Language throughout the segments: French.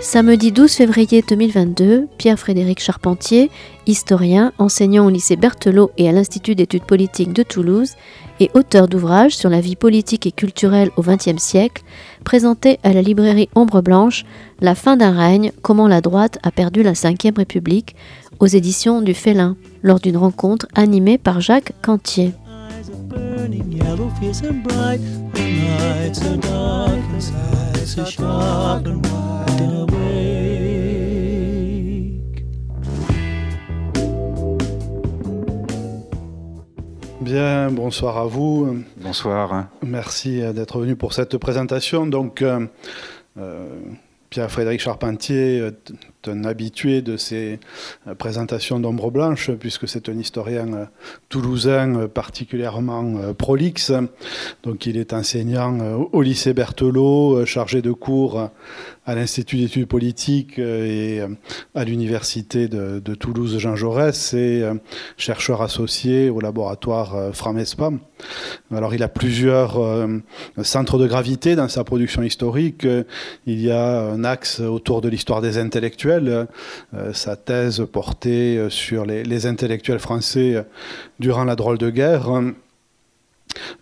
Samedi 12 février 2022, Pierre-Frédéric Charpentier, historien, enseignant au lycée Berthelot et à l'Institut d'études politiques de Toulouse, et auteur d'ouvrages sur la vie politique et culturelle au XXe siècle, présentait à la librairie Ombre Blanche La fin d'un règne, comment la droite a perdu la Ve République, aux éditions du Félin, lors d'une rencontre animée par Jacques Cantier. Bien, bonsoir à vous. Bonsoir. Merci d'être venu pour cette présentation. Donc, euh, euh, Pierre-Frédéric Charpentier un habitué de ces euh, présentations d'ombre blanche, puisque c'est un historien euh, toulousain euh, particulièrement prolixe. Donc il est enseignant au lycée Berthelot, chargé de cours à l'Institut d'études politiques et à l'Université de, Toulouse Jean Jaurès et chercheur associé au laboratoire Framespa. Alors il a plusieurs centres de gravité dans sa production historique. Il y a un axe autour de l'histoire des intellectuels euh, sa thèse portait euh, sur les, intellectuels français euh, durant la drôle de guerre.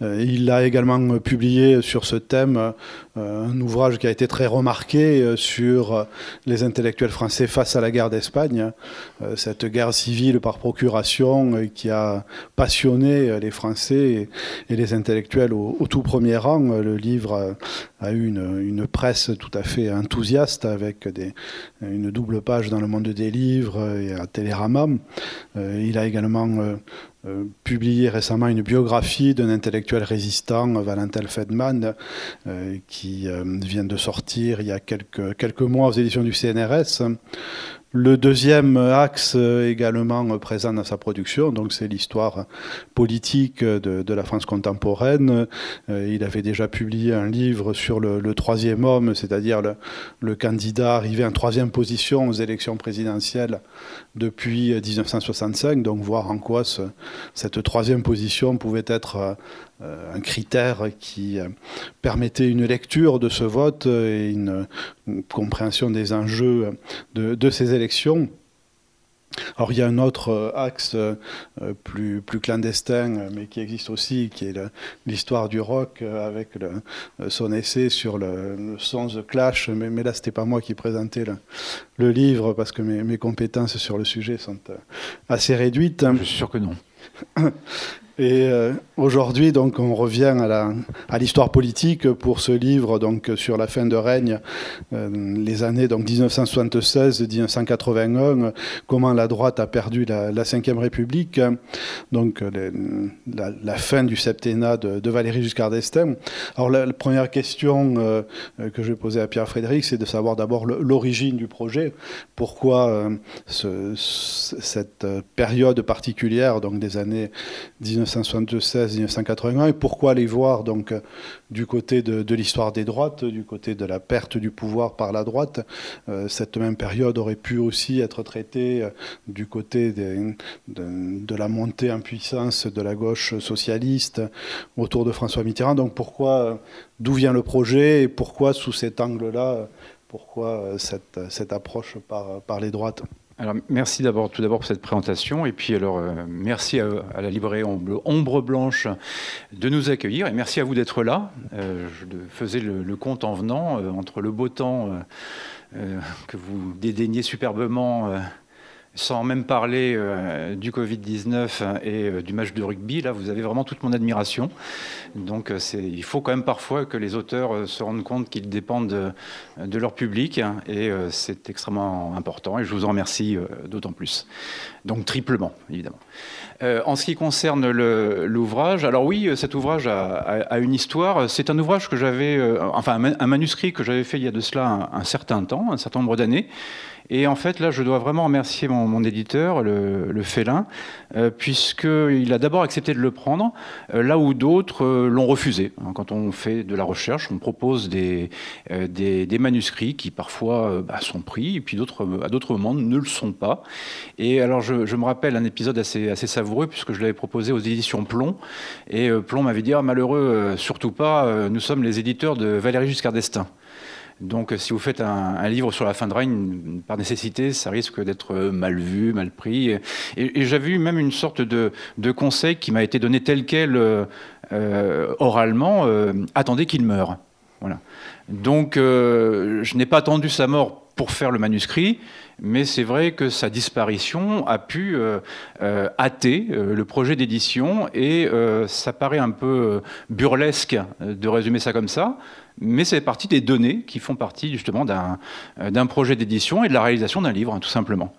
Il a également publié sur ce thème un ouvrage qui a été très remarqué sur les intellectuels français face à la guerre d'Espagne, cette guerre civile par procuration qui a passionné les Français et les intellectuels au, tout premier rang. Le livre a eu une, presse tout à fait enthousiaste avec une double page dans le monde des livres et à Télérama. Euh, il a également euh, euh, publié récemment une biographie d'un intellectuel résistant, Valentin Fedman, qui vient de sortir il y a quelques, quelques mois aux éditions du CNRS. Le deuxième axe euh, également présent dans sa production, donc c'est l'histoire politique de, la France contemporaine. Euh, il avait déjà publié un livre sur le, troisième homme, c'est-à-dire le, candidat arrivé en troisième position aux élections présidentielles depuis 1965, donc voir en quoi cette troisième position pouvait être euh, un critère qui euh, permettait une lecture de ce vote et une, compréhension des enjeux de, ces élections. Alors il y a un autre euh, axe plus, plus clandestin, mais qui existe aussi, qui est l'histoire du rock, avec son essai sur le, son The Clash. Mais, mais là, c'était pas moi qui présentais le, livre, parce que mes, mes, compétences sur le sujet sont assez réduites. Je suis sûr que non. Et euh, aujourd'hui, donc, on revient à l'histoire politique pour ce livre donc sur la fin de règne, euh, les années donc 1976-1981, comment la droite a perdu la, la Ve République, donc la, fin du septennat de, Valéry Giscard d'Estaing. Alors la, première question euh, que je vais poser à Pierre Frédéric, c'est de savoir d'abord l'origine du projet, pourquoi ce, cette période particulière, donc des années 19 1976-1981, et pourquoi aller voir donc euh, du côté de, l'histoire des droites, du côté de la perte du pouvoir par la droite. Euh, cette même période aurait pu aussi être traitée euh, du côté de, la montée en puissance de la gauche socialiste autour de François Mitterrand. Donc pourquoi, d'où vient le projet et pourquoi sous cet angle-là, pourquoi cette, approche par les droites? Alors, merci d'abord, tout d'abord pour cette présentation, et puis alors euh, merci à, la librairie Ombre Blanche de nous accueillir, et merci à vous d'être là. Euh, je faisais le, compte en venant euh, entre le beau temps que vous dédaignez superbement sans même parler euh, du Covid-19 et euh, du match de rugby, là, vous avez vraiment toute mon admiration. Donc, euh, il faut quand même parfois que les auteurs se rendent compte qu'ils dépendent de, leur public, hein, et c'est extrêmement important, et je vous en remercie d'autant plus. Donc, triplement, évidemment. en ce qui concerne l'ouvrage, alors oui, cet ouvrage a, une histoire. C'est un ouvrage que j'avais, enfin, un, manuscrit que j'avais fait il y a de cela un certain temps, un certain nombre d'années. Et en fait, là, je dois vraiment remercier mon éditeur, le, Félin, puisqu'il a d'abord accepté de le prendre, là où d'autres l'ont refusé. Hein, quand on fait de la recherche, on propose des, des, manuscrits qui parfois bah, sont pris, et puis à d'autres moments ne le sont pas. Et alors je, me rappelle un épisode assez, assez savoureux, puisque je l'avais proposé aux éditions Plomb, et Plomb m'avait dit, ah, malheureux, surtout pas, nous sommes les éditeurs de Valérie Giscard d'Estaing. Donc, si vous faites un, livre sur la fin de règne, par nécessité, ça risque d'être mal vu, mal pris. Et, j'avais eu même une sorte de, conseil qui m'a été donné tel quel euh, oralement euh, attendez qu'il meure. Voilà. Donc, euh, je n'ai pas attendu sa mort pour faire le manuscrit, mais c'est vrai que sa disparition a pu hâter le projet d'édition et ça paraît un peu burlesque de résumer ça comme ça, mais c'est partie des données qui font partie justement d'un projet d'édition et de la réalisation d'un livre, hein, tout simplement.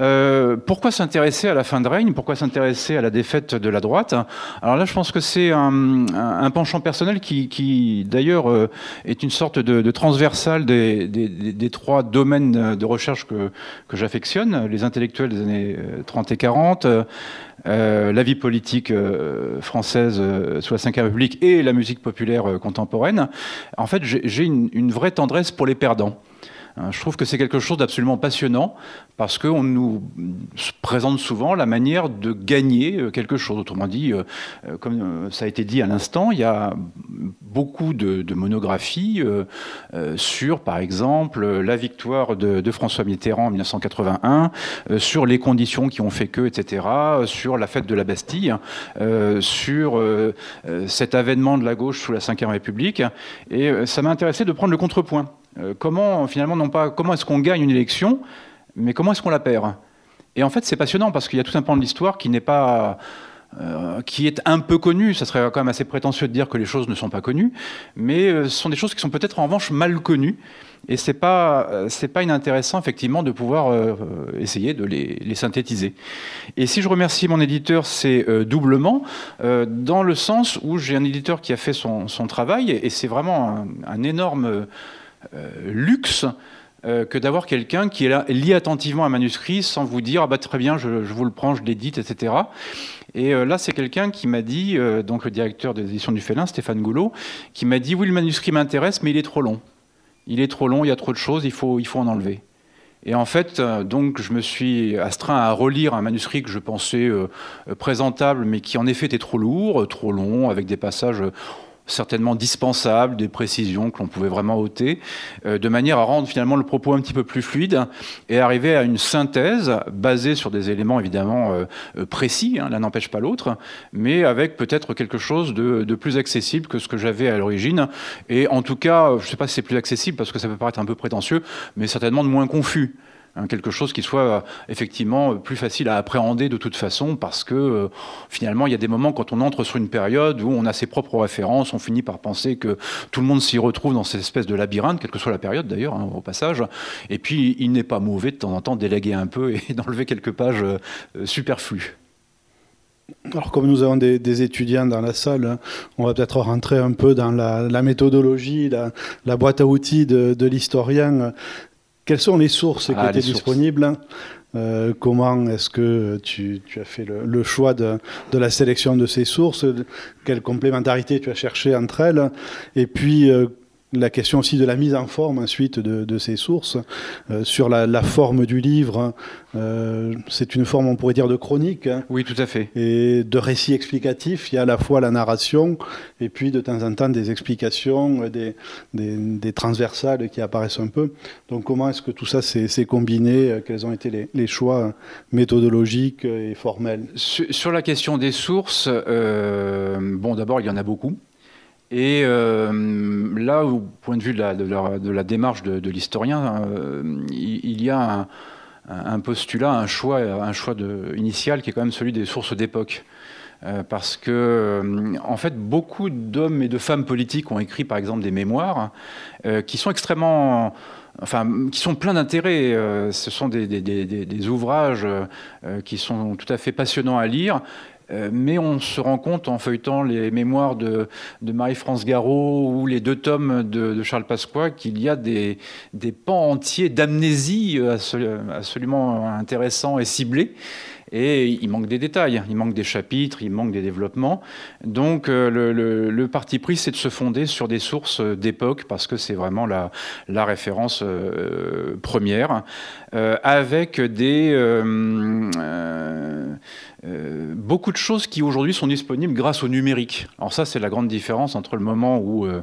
Euh, pourquoi s'intéresser à la fin de règne? Pourquoi s'intéresser à la défaite de la droite? Alors là, je pense que c'est un, penchant personnel qui, d'ailleurs, euh, est une sorte de, transversale des, trois domaines de recherche que, que j'affectionne, les intellectuels des années 30 euh, et 40, la vie politique française sous la Ve République et la musique populaire contemporaine. En fait, j'ai une vraie tendresse pour les perdants. Hein, je trouve que c'est quelque chose d'absolument passionnant parce qu'on nous présente souvent la manière de gagner euh, quelque chose. Autrement dit, euh, euh, comme ça a été dit à l'instant, il y a beaucoup de, monographies sur, par exemple, la victoire de, François Mitterrand en 1981, sur les conditions qui ont fait que, etc., sur la fête de la Bastille, sur cet avènement de la gauche sous la Ve République. Et ça m'a intéressé de prendre le contrepoint. Euh, comment finalement non pas comment est-ce qu'on gagne une élection, mais comment est-ce qu'on la perd? Et en fait, c'est passionnant parce qu'il y a tout un pan de l'histoire qui n'est pas euh, qui est un peu connu. Ça serait quand même assez prétentieux de dire que les choses ne sont pas connues, mais euh, ce sont des choses qui sont peut-être en revanche mal connues. Et c'est pas pas inintéressant effectivement de pouvoir essayer de les, synthétiser. Et si je remercie mon éditeur, c'est doublement dans le sens où j'ai un éditeur qui a fait son, travail et c'est vraiment un énorme luxe euh, que d'avoir quelqu'un qui est lit attentivement un manuscrit sans vous dire ah bah très bien je, vous le prends je l'édite etc et euh, là c'est quelqu'un qui m'a dit donc le directeur des éditions du Félin Stéphane Goulot qui m'a dit oui le manuscrit m'intéresse mais il est trop long. Il est trop long il y a trop de choses il faut il faut en enlever. Et en fait, donc, je me suis astreint à relire un manuscrit que je pensais présentable, mais qui en effet était trop lourd, trop long, avec des passages certainement dispensables, des précisions que l'on pouvait vraiment ôter, euh, de manière à rendre finalement le propos un petit peu plus fluide et arriver à une synthèse basée sur des éléments évidemment euh, euh, précis, hein, l'un n'empêche pas l'autre, mais avec peut-être quelque chose de, de, plus accessible que ce que j'avais à l'origine. Et en tout cas, je ne sais pas si c'est plus accessible parce que ça peut paraître un peu prétentieux, mais certainement de moins confus. Hein, quelque chose qui soit euh, effectivement plus facile à appréhender de toute façon, parce que euh, finalement, il y a des moments quand on entre sur une période où on a ses propres références, on finit par penser que tout le monde s'y retrouve dans cette espèce de labyrinthe, quelle que soit la période d'ailleurs, hein, au passage. Et puis, il n'est pas mauvais de temps en temps d'éléguer un peu et d'enlever quelques pages euh, superflues. Alors, comme nous avons des, étudiants dans la salle, hein, on va peut-être rentrer un peu dans la, méthodologie, la, boîte à outils de l'historien. Quelles sont les sources qui ah, étaient disponibles euh, comment est-ce que tu, as fait le, choix de, la sélection de ces sources? Quelle complémentarité tu as cherché entre elles? Et puis, euh, la question aussi de la mise en forme ensuite de, ces sources. Euh, sur la, forme du livre, euh, c'est une forme, on pourrait dire, de chronique. Hein. oui, tout à fait. Et de récit explicatif. Il y a à la fois la narration et puis de temps en temps des explications, des, des, transversales qui apparaissent un peu. Donc comment est-ce que tout ça s'est combiné Quels ont été les, choix méthodologiques et formels? Sur, la question des sources, euh, bon, d'abord, il y en a beaucoup. Et euh, là, au point de vue de la, démarche de, l'historien, euh, il, y a un, postulat, un choix, initial qui est quand même celui des sources d'époque. Euh, parce que, en fait, beaucoup d'hommes et de femmes politiques ont écrit, par exemple, des mémoires qui sont extrêmement enfin, qui sont pleins d'intérêt. ce sont des ouvrages qui sont tout à fait passionnants à lire, mais on se rend compte en feuilletant les mémoires de, Marie-France Garot ou les deux tomes de, Charles Pasqua qu'il y a des, pans entiers d'amnésie absolument intéressants et ciblés. Et il manque des détails, il manque des chapitres, il manque des développements. Donc euh, le, parti pris, c'est de se fonder sur des sources d'époque, parce que c'est vraiment la, référence euh, première, euh, avec des... Euh, beaucoup de choses qui aujourd'hui sont disponibles grâce au numérique. Alors ça, c'est la grande différence entre le moment où euh,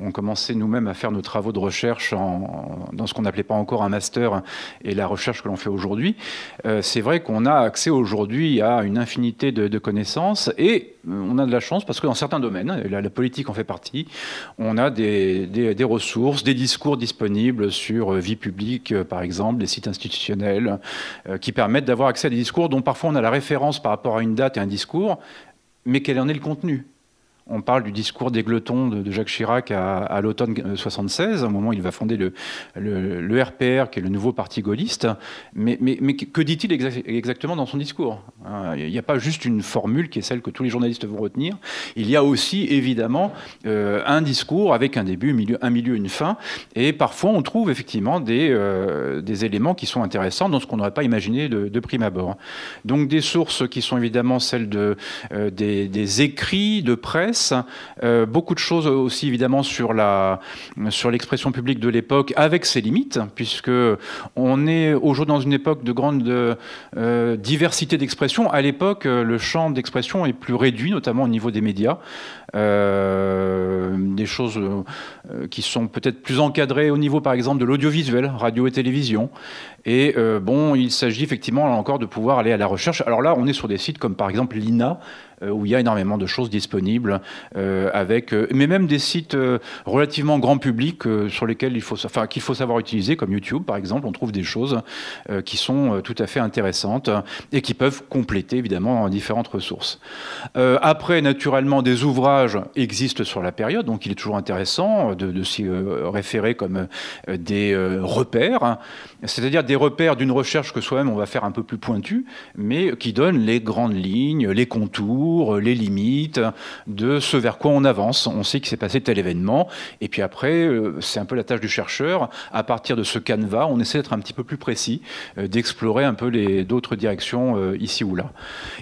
on commençait nous-mêmes à faire nos travaux de recherche dans ce qu'on n'appelait pas encore un master et la recherche que l'on fait aujourd'hui. Euh, c'est vrai qu'on a accès aujourd'hui à une infinité de, connaissances et on a de la chance parce que dans certains domaines, et la, politique en fait partie, on a des, des, ressources, des discours disponibles sur vie publique, par exemple, des sites institutionnels, qui permettent d'avoir accès à des discours dont parfois on a la référence par rapport à une date et un discours, mais quel en est le contenu? On parle du discours des de, Jacques Chirac à, l'automne 76, au moment où il va fonder le, le, RPR, qui est le nouveau parti gaulliste. Mais, que dit-il exactement dans son discours hein, Il n'y a pas juste une formule qui est celle que tous les journalistes vont retenir. Il y a aussi, évidemment, euh, un discours avec un début, un milieu, un milieu, une fin. Et parfois, on trouve effectivement des, euh, des éléments qui sont intéressants dans ce qu'on n'aurait pas imaginé de, prime abord. Donc des sources qui sont évidemment celles de, euh, des, des écrits de presse euh, beaucoup de choses aussi évidemment sur la sur l'expression publique de l'époque avec ses limites, puisque on est aujourd'hui dans une époque de grande euh, diversité d'expression. À l'époque, le champ d'expression est plus réduit, notamment au niveau des médias. Euh, des choses qui sont peut-être plus encadrées au niveau, par exemple, de l'audiovisuel, radio et télévision. Et bon, il s'agit effectivement là encore de pouvoir aller à la recherche. Alors là, on est sur des sites comme par exemple l'INA, euh, où il y a énormément de choses disponibles, euh, avec, euh, mais même des sites relativement grand public sur lesquels il faut, enfin, qu'il faut savoir utiliser, comme YouTube par exemple. On trouve des choses qui sont tout à fait intéressantes et qui peuvent compléter évidemment différentes ressources. après, naturellement, des ouvrages existent sur la période, donc il est toujours intéressant de, de s'y référer comme des repères, c'est-à-dire des repères d'une recherche que soi-même on va faire un peu plus pointue, mais qui donnent les grandes lignes, les contours les limites de ce vers quoi on avance. On sait qu'il s'est passé tel événement, et puis après, euh, c'est un peu la tâche du chercheur. À partir de ce canevas, on essaie d'être un petit peu plus précis, euh, d'explorer un peu les d'autres directions euh, ici ou là.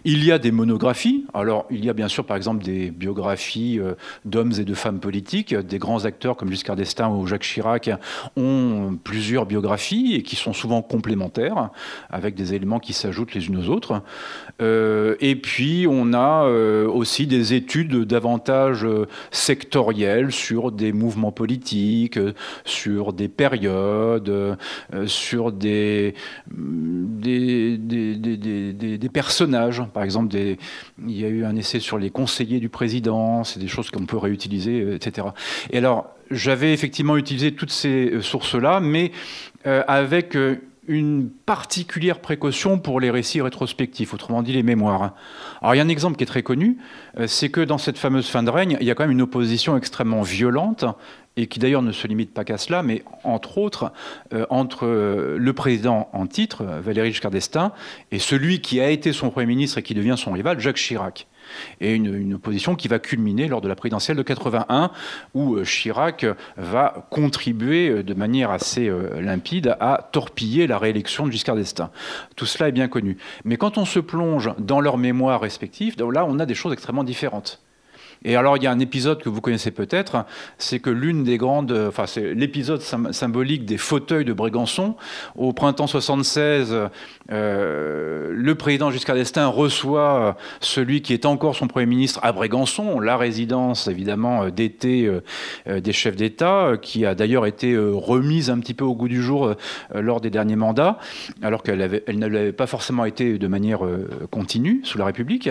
Il y a des monographies. Alors, il y a bien sûr, par exemple, des biographies d'hommes et de femmes politiques. Des grands acteurs comme Giscard d'Estaing ou Jacques Chirac ont plusieurs biographies et qui sont souvent complémentaires, avec des éléments qui s'ajoutent les unes aux autres. et puis, on a euh, aussi des études davantage euh, sectorielles sur des mouvements politiques, euh, sur des périodes, sur des des, des, personnages. Par exemple, il y a eu un essai sur les conseillers du président, c'est des choses qu'on peut réutiliser, etc. Et alors, j'avais effectivement utilisé toutes ces sources-là, mais avec une particulière précaution pour les récits rétrospectifs, autrement dit les mémoires. Alors il y a un exemple qui est très connu, euh, c'est que dans cette fameuse fin de règne, il y a quand même une opposition extrêmement violente, et qui d'ailleurs ne se limite pas qu'à cela, mais entre autres euh, entre euh, le président en titre, Valéry Giscard d'Estaing, et celui qui a été son Premier ministre et qui devient son rival, Jacques Chirac et une, opposition qui va culminer lors de la présidentielle de 81, où euh, Chirac va contribuer euh, de manière assez euh, limpide à torpiller la réélection de Giscard d'Estaing. Tout cela est bien connu. Mais quand on se plonge dans leurs mémoires respectives, là, on a des choses extrêmement différentes. Et alors, il y a un épisode que vous connaissez peut-être, c'est que l'une des grandes, enfin, c'est l'épisode symbolique des fauteuils de Brégançon. Au printemps 76, euh, le président Giscard d'Estaing reçoit celui qui est encore son Premier ministre à Brégançon, la résidence évidemment d'été euh, des chefs d'État, qui a d'ailleurs été euh, remise un petit peu au goût du jour lors des derniers mandats, alors qu'elle elle ne l'avait pas forcément été de manière continue sous la République.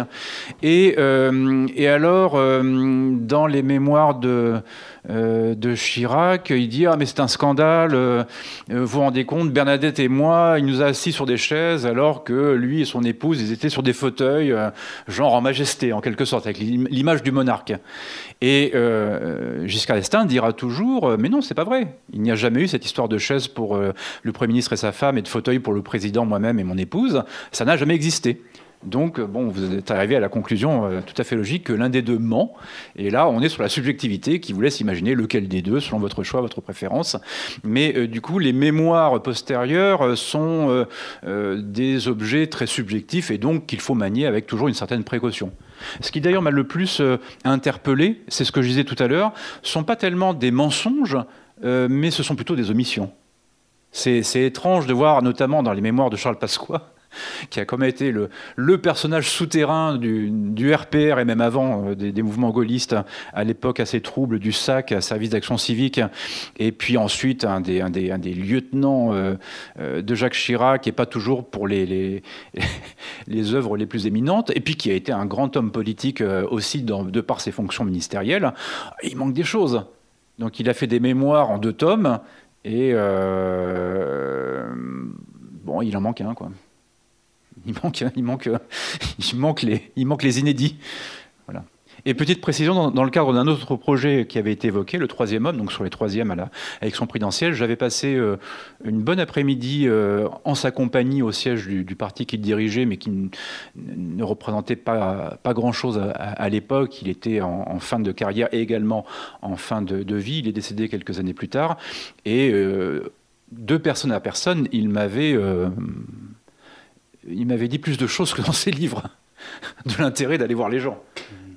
Et alors, dans les mémoires de, euh, de Chirac, il dit Ah, mais c'est un scandale, euh, vous vous rendez compte, Bernadette et moi, il nous a assis sur des chaises alors que lui et son épouse, ils étaient sur des fauteuils, euh, genre en majesté, en quelque sorte, avec l'image du monarque. Et Giscard d'Estaing dira toujours Mais non, c'est pas vrai. Il n'y a jamais eu cette histoire de chaise pour le Premier ministre et sa femme et de fauteuil pour le président, moi-même et mon épouse. Ça n'a jamais existé. Donc, bon, vous êtes arrivé à la conclusion tout à fait logique que l'un des deux ment. Et là, on est sur la subjectivité qui vous laisse imaginer lequel des deux, selon votre choix, votre préférence. Mais du coup, les mémoires postérieures sont des objets très subjectifs et donc qu'il faut manier avec toujours une certaine précaution. Ce qui d'ailleurs m'a le plus euh, interpellé, c'est ce que je disais tout à l'heure, sont pas tellement des mensonges, euh, mais ce sont plutôt des omissions. C'est étrange de voir, notamment dans les mémoires de Charles Pasqua, qui a comme été le, personnage souterrain du, RPR et même avant euh, des, mouvements gaullistes à l'époque assez trouble du SAC, service d'action civique, et puis ensuite un des, lieutenants euh, euh, de Jacques Chirac, et pas toujours pour les, les, œuvres les plus éminentes, et puis qui a été un grand homme politique aussi de par ses fonctions ministérielles. Il manque des choses. Donc il a fait des mémoires en deux tomes, et bon, il en manque un, quoi. Il manque, il manque, il manque, les, il manque les inédits. Voilà. Et petite précision, dans, le cadre d'un autre projet qui avait été évoqué, le troisième homme, donc sur les troisièmes avec son prudentiel, j'avais passé euh, une bonne après-midi euh, en sa compagnie au siège du, parti qu'il dirigeait, mais qui ne représentait pas, pas grand-chose à, l'époque. Il était en, fin de carrière et également en fin de, vie. Il est décédé quelques années plus tard. Et euh, de personne à personne, il m'avait il m'avait dit plus de choses que dans ses livres, de l'intérêt d'aller voir les gens.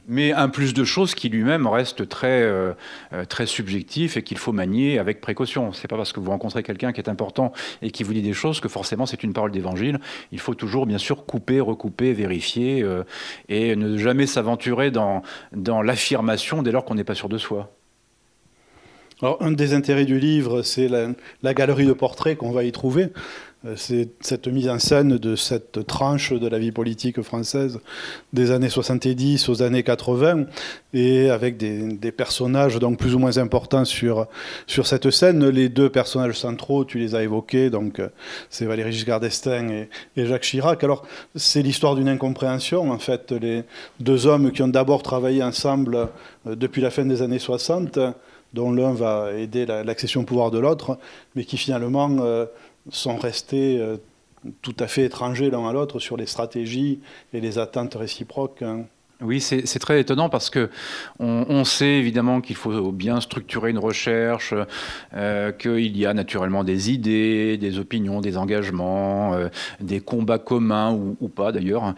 Mais un plus de choses qui lui-même reste très, euh, euh, très subjectif et qu'il faut manier avec précaution. C'est pas parce que vous rencontrez quelqu'un qui est important et qui vous dit des choses que forcément c'est une parole d'évangile. Il faut toujours bien sûr couper, recouper, vérifier euh, et ne jamais s'aventurer dans, dans l'affirmation dès lors qu'on n'est pas sûr de soi. Alors, un des intérêts du livre, c'est la, la, galerie de portraits qu'on va y trouver. Euh, c'est cette mise en scène de cette tranche de la vie politique française des années 70 aux années 80, et avec des, personnages donc plus ou moins importants sur, sur cette scène. Les deux personnages centraux, tu les as évoqués, donc euh, c'est Valéry Giscard d'Estaing et, Jacques Chirac. Alors c'est l'histoire d'une incompréhension, en fait, les deux hommes qui ont d'abord travaillé ensemble euh, depuis la fin des années 60 dont l'un va aider l'accession au pouvoir de l'autre, mais qui finalement sont restés euh, tout à fait étrangers l'un à l'autre sur les stratégies et les attentes réciproques. Hein. Oui, c'est très étonnant parce que on, sait évidemment qu'il faut bien structurer une recherche, euh, qu'il y a naturellement des idées, des opinions, des engagements, euh, des combats communs ou, pas d'ailleurs,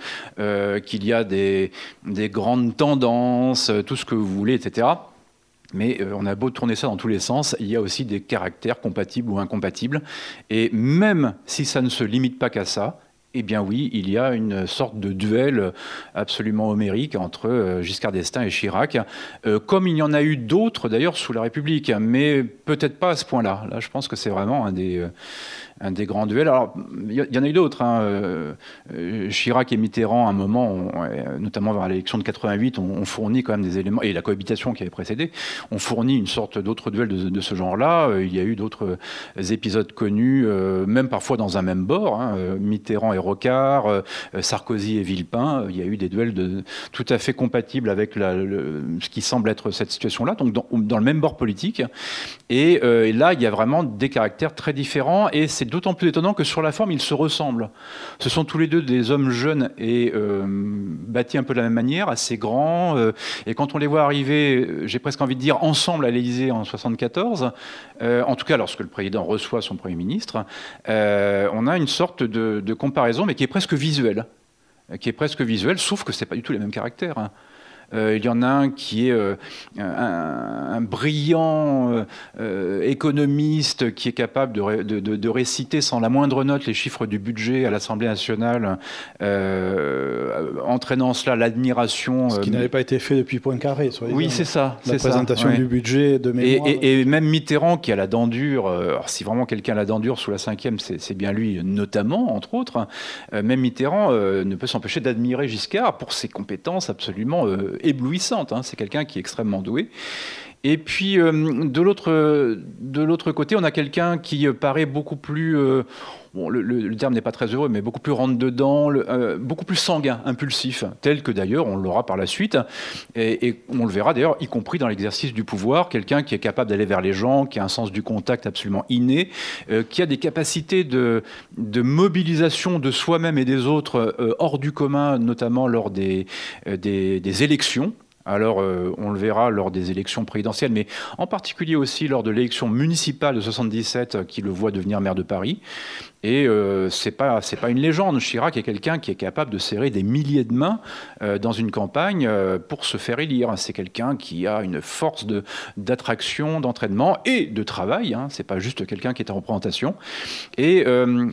qu'il y a des, grandes tendances, tout ce que vous voulez, etc. Mais euh, on a beau tourner ça dans tous les sens, il y a aussi des caractères compatibles ou incompatibles. Et même si ça ne se limite pas qu'à ça, eh bien oui, il y a une sorte de duel absolument homérique entre euh, Giscard d'Estaing et Chirac, euh, comme il y en a eu d'autres d'ailleurs sous la République, mais peut-être pas à ce point-là. Là, je pense que c'est vraiment un des, un des grands duels. Alors, il y, en a eu d'autres. Hein. Euh, euh, Chirac et Mitterrand, à un moment, notamment vers l'élection de 88, ont, fourni quand même des éléments, et la cohabitation qui avait précédé, ont fourni une sorte d'autres duels de, ce genre-là. Euh, il y a eu d'autres épisodes connus, même parfois dans un même bord. Hein. Mitterrand et Rocard, Sarkozy et Villepin. Il y a eu des duels de, tout à fait compatibles avec ce qui semble être cette situation-là, donc dans, dans, le même bord politique. Et, et là, il y a vraiment des caractères très différents, et c'est d'autant plus étonnant que sur la forme, ils se ressemblent. Ce sont tous les deux des hommes jeunes et euh, bâtis un peu de la même manière, assez grands. Euh, et quand on les voit arriver, j'ai presque envie de dire ensemble à l'Élysée en 74, euh, en tout cas lorsque le président reçoit son Premier ministre, on a une sorte de, comparaison, mais qui est presque visuelle. Qui est presque visuelle, sauf que ce n'est pas du tout les mêmes caractères. Hein. Euh, il y en a un qui est euh, un, brillant euh, économiste qui est capable de, réciter sans la moindre note les chiffres du budget à l'Assemblée nationale, entraînant cela l'admiration. Ce qui n'avait pas été fait depuis Poincaré. Oui, c'est ça. La présentation du budget de mémoire. Et, même Mitterrand qui a la dent dure, alors si vraiment quelqu'un a la dent dure sous la cinquième, c'est bien lui notamment, entre autres. même Mitterrand ne peut s'empêcher d'admirer Giscard pour ses compétences absolument éblouissante. Hein. C'est quelqu'un qui est extrêmement doué. Et puis, de l'autre côté, on a quelqu'un qui paraît beaucoup plus le, terme n'est pas très heureux, mais beaucoup plus rentre-dedans, euh, beaucoup plus sanguin, impulsif, tel que d'ailleurs on l'aura par la suite. Et, on le verra d'ailleurs, y compris dans l'exercice du pouvoir, quelqu'un qui est capable d'aller vers les gens, qui a un sens du contact absolument inné, euh, qui a des capacités de, mobilisation de soi-même et des autres euh, hors du commun, notamment lors des, des élections. Alors, euh, on le verra lors des élections présidentielles, mais en particulier aussi lors de l'élection municipale de 77 euh, qui le voit devenir maire de Paris. Et euh, c'est pas pas une légende. Chirac est quelqu'un qui est capable de serrer des milliers de mains euh, dans une campagne euh, pour se faire élire. C'est quelqu'un qui a une force de d'attraction, d'entraînement et de travail. Hein. C'est pas juste quelqu'un qui est en représentation. Et euh,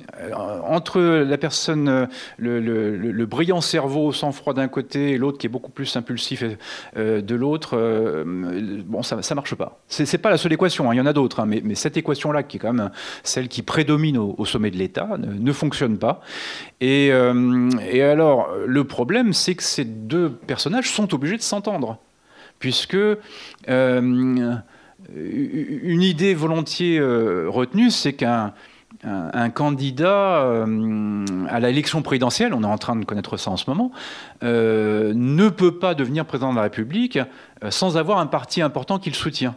entre la personne, le, brillant cerveau sans froid d'un côté et l'autre qui est beaucoup plus impulsif de l'autre, bon ça ça marche pas. C'est, pas la seule équation. Hein. Il y en a d'autres, hein. mais, mais, cette équation là qui est quand même celle qui prédomine au, au sommet l'État ne, fonctionne pas. Euh, et, alors, le problème, c'est que ces deux personnages sont obligés de s'entendre, puisque euh, une idée volontiers euh, retenue, c'est qu'un un, candidat à l'élection présidentielle, on est en train de connaître ça en ce moment, ne peut pas devenir président de la République sans avoir un parti important qui le soutient.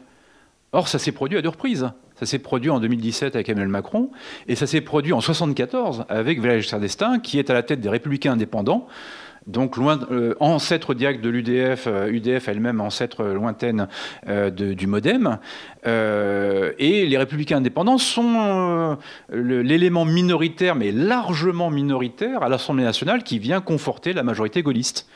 Or, ça s'est produit à deux reprises. Ça s'est produit en 2017 avec Emmanuel Macron, et ça s'est produit en 1974 avec Valéry Giscard d'Estaing, qui est à la tête des Républicains indépendants, donc euh, ancêtre direct de l'UDF, UDF euh, elle-même ancêtre lointaine euh, du MoDem. et les républicains indépendants sont l'élément minoritaire, mais largement minoritaire, à l'Assemblée nationale qui vient conforter la majorité gaulliste.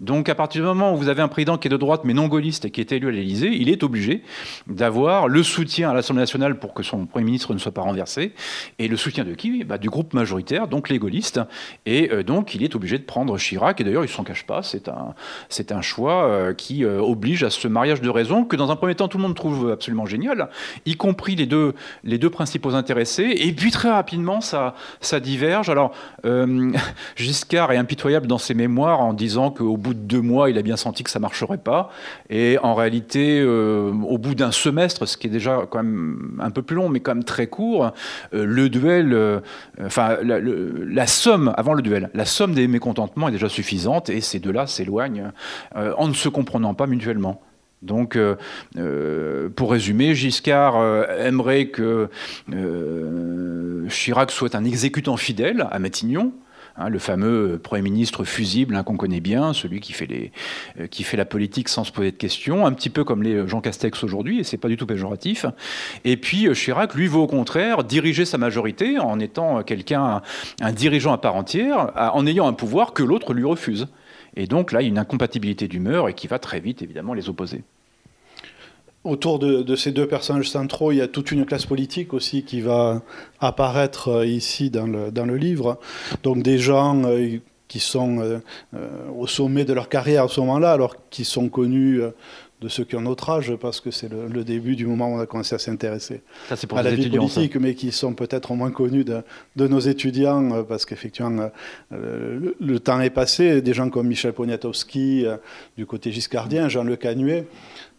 Donc à partir du moment où vous avez un président qui est de droite mais non gaulliste et qui est élu à l'Élysée, il est obligé d'avoir le soutien à l'Assemblée nationale pour que son Premier ministre ne soit pas renversé. Et le soutien de qui? Bah, Du groupe majoritaire, donc les gaullistes. Et euh, donc il est obligé de prendre Chirac. Et d'ailleurs, il ne s'en cache pas. C'est un, choix euh, qui euh, oblige à ce mariage de raison que dans un premier temps tout le monde trouve absolument génial, y compris les deux, principaux intéressés. Et puis très rapidement, ça, diverge. Alors Giscard est impitoyable dans ses mémoires en disant qu'au bout de deux mois, il a bien senti que ça marcherait pas. Et en réalité, euh, au bout d'un semestre, ce qui est déjà quand même un peu plus long, mais quand même très court, euh, le duel, euh, enfin la, somme avant le duel, la somme des mécontentements est déjà suffisante et ces deux-là s'éloignent en ne se comprenant pas mutuellement. Donc, pour résumer, Giscard aimerait que Chirac soit un exécutant fidèle à Matignon, Hein, le fameux Premier ministre fusible hein, qu'on connaît bien, celui qui fait, les, euh, qui fait la politique sans se poser de questions, un petit peu comme les Jean Castex aujourd'hui, et c'est pas du tout péjoratif. Et puis euh, Chirac, lui, veut au contraire diriger sa majorité en étant quelqu'un, un dirigeant à part entière, en ayant un pouvoir que l'autre lui refuse. Et donc là, il y a une incompatibilité d'humeur et qui va très vite, évidemment, les opposer autour de, ces deux personnages centraux, il y a toute une classe politique aussi qui va apparaître euh, ici dans le, dans le livre. Donc des gens euh, qui sont euh, au sommet de leur carrière à ce moment-là, alors qu'ils sont connus de ceux qui ont notre âge, parce que c'est le, début du moment où on a commencé à s'intéresser à la vie politique, mais qui sont peut-être moins connus de, nos étudiants, parce qu'effectivement, le, temps est passé. Des gens comme Michel Poniatowski, du côté giscardien, Jean Le Canuet,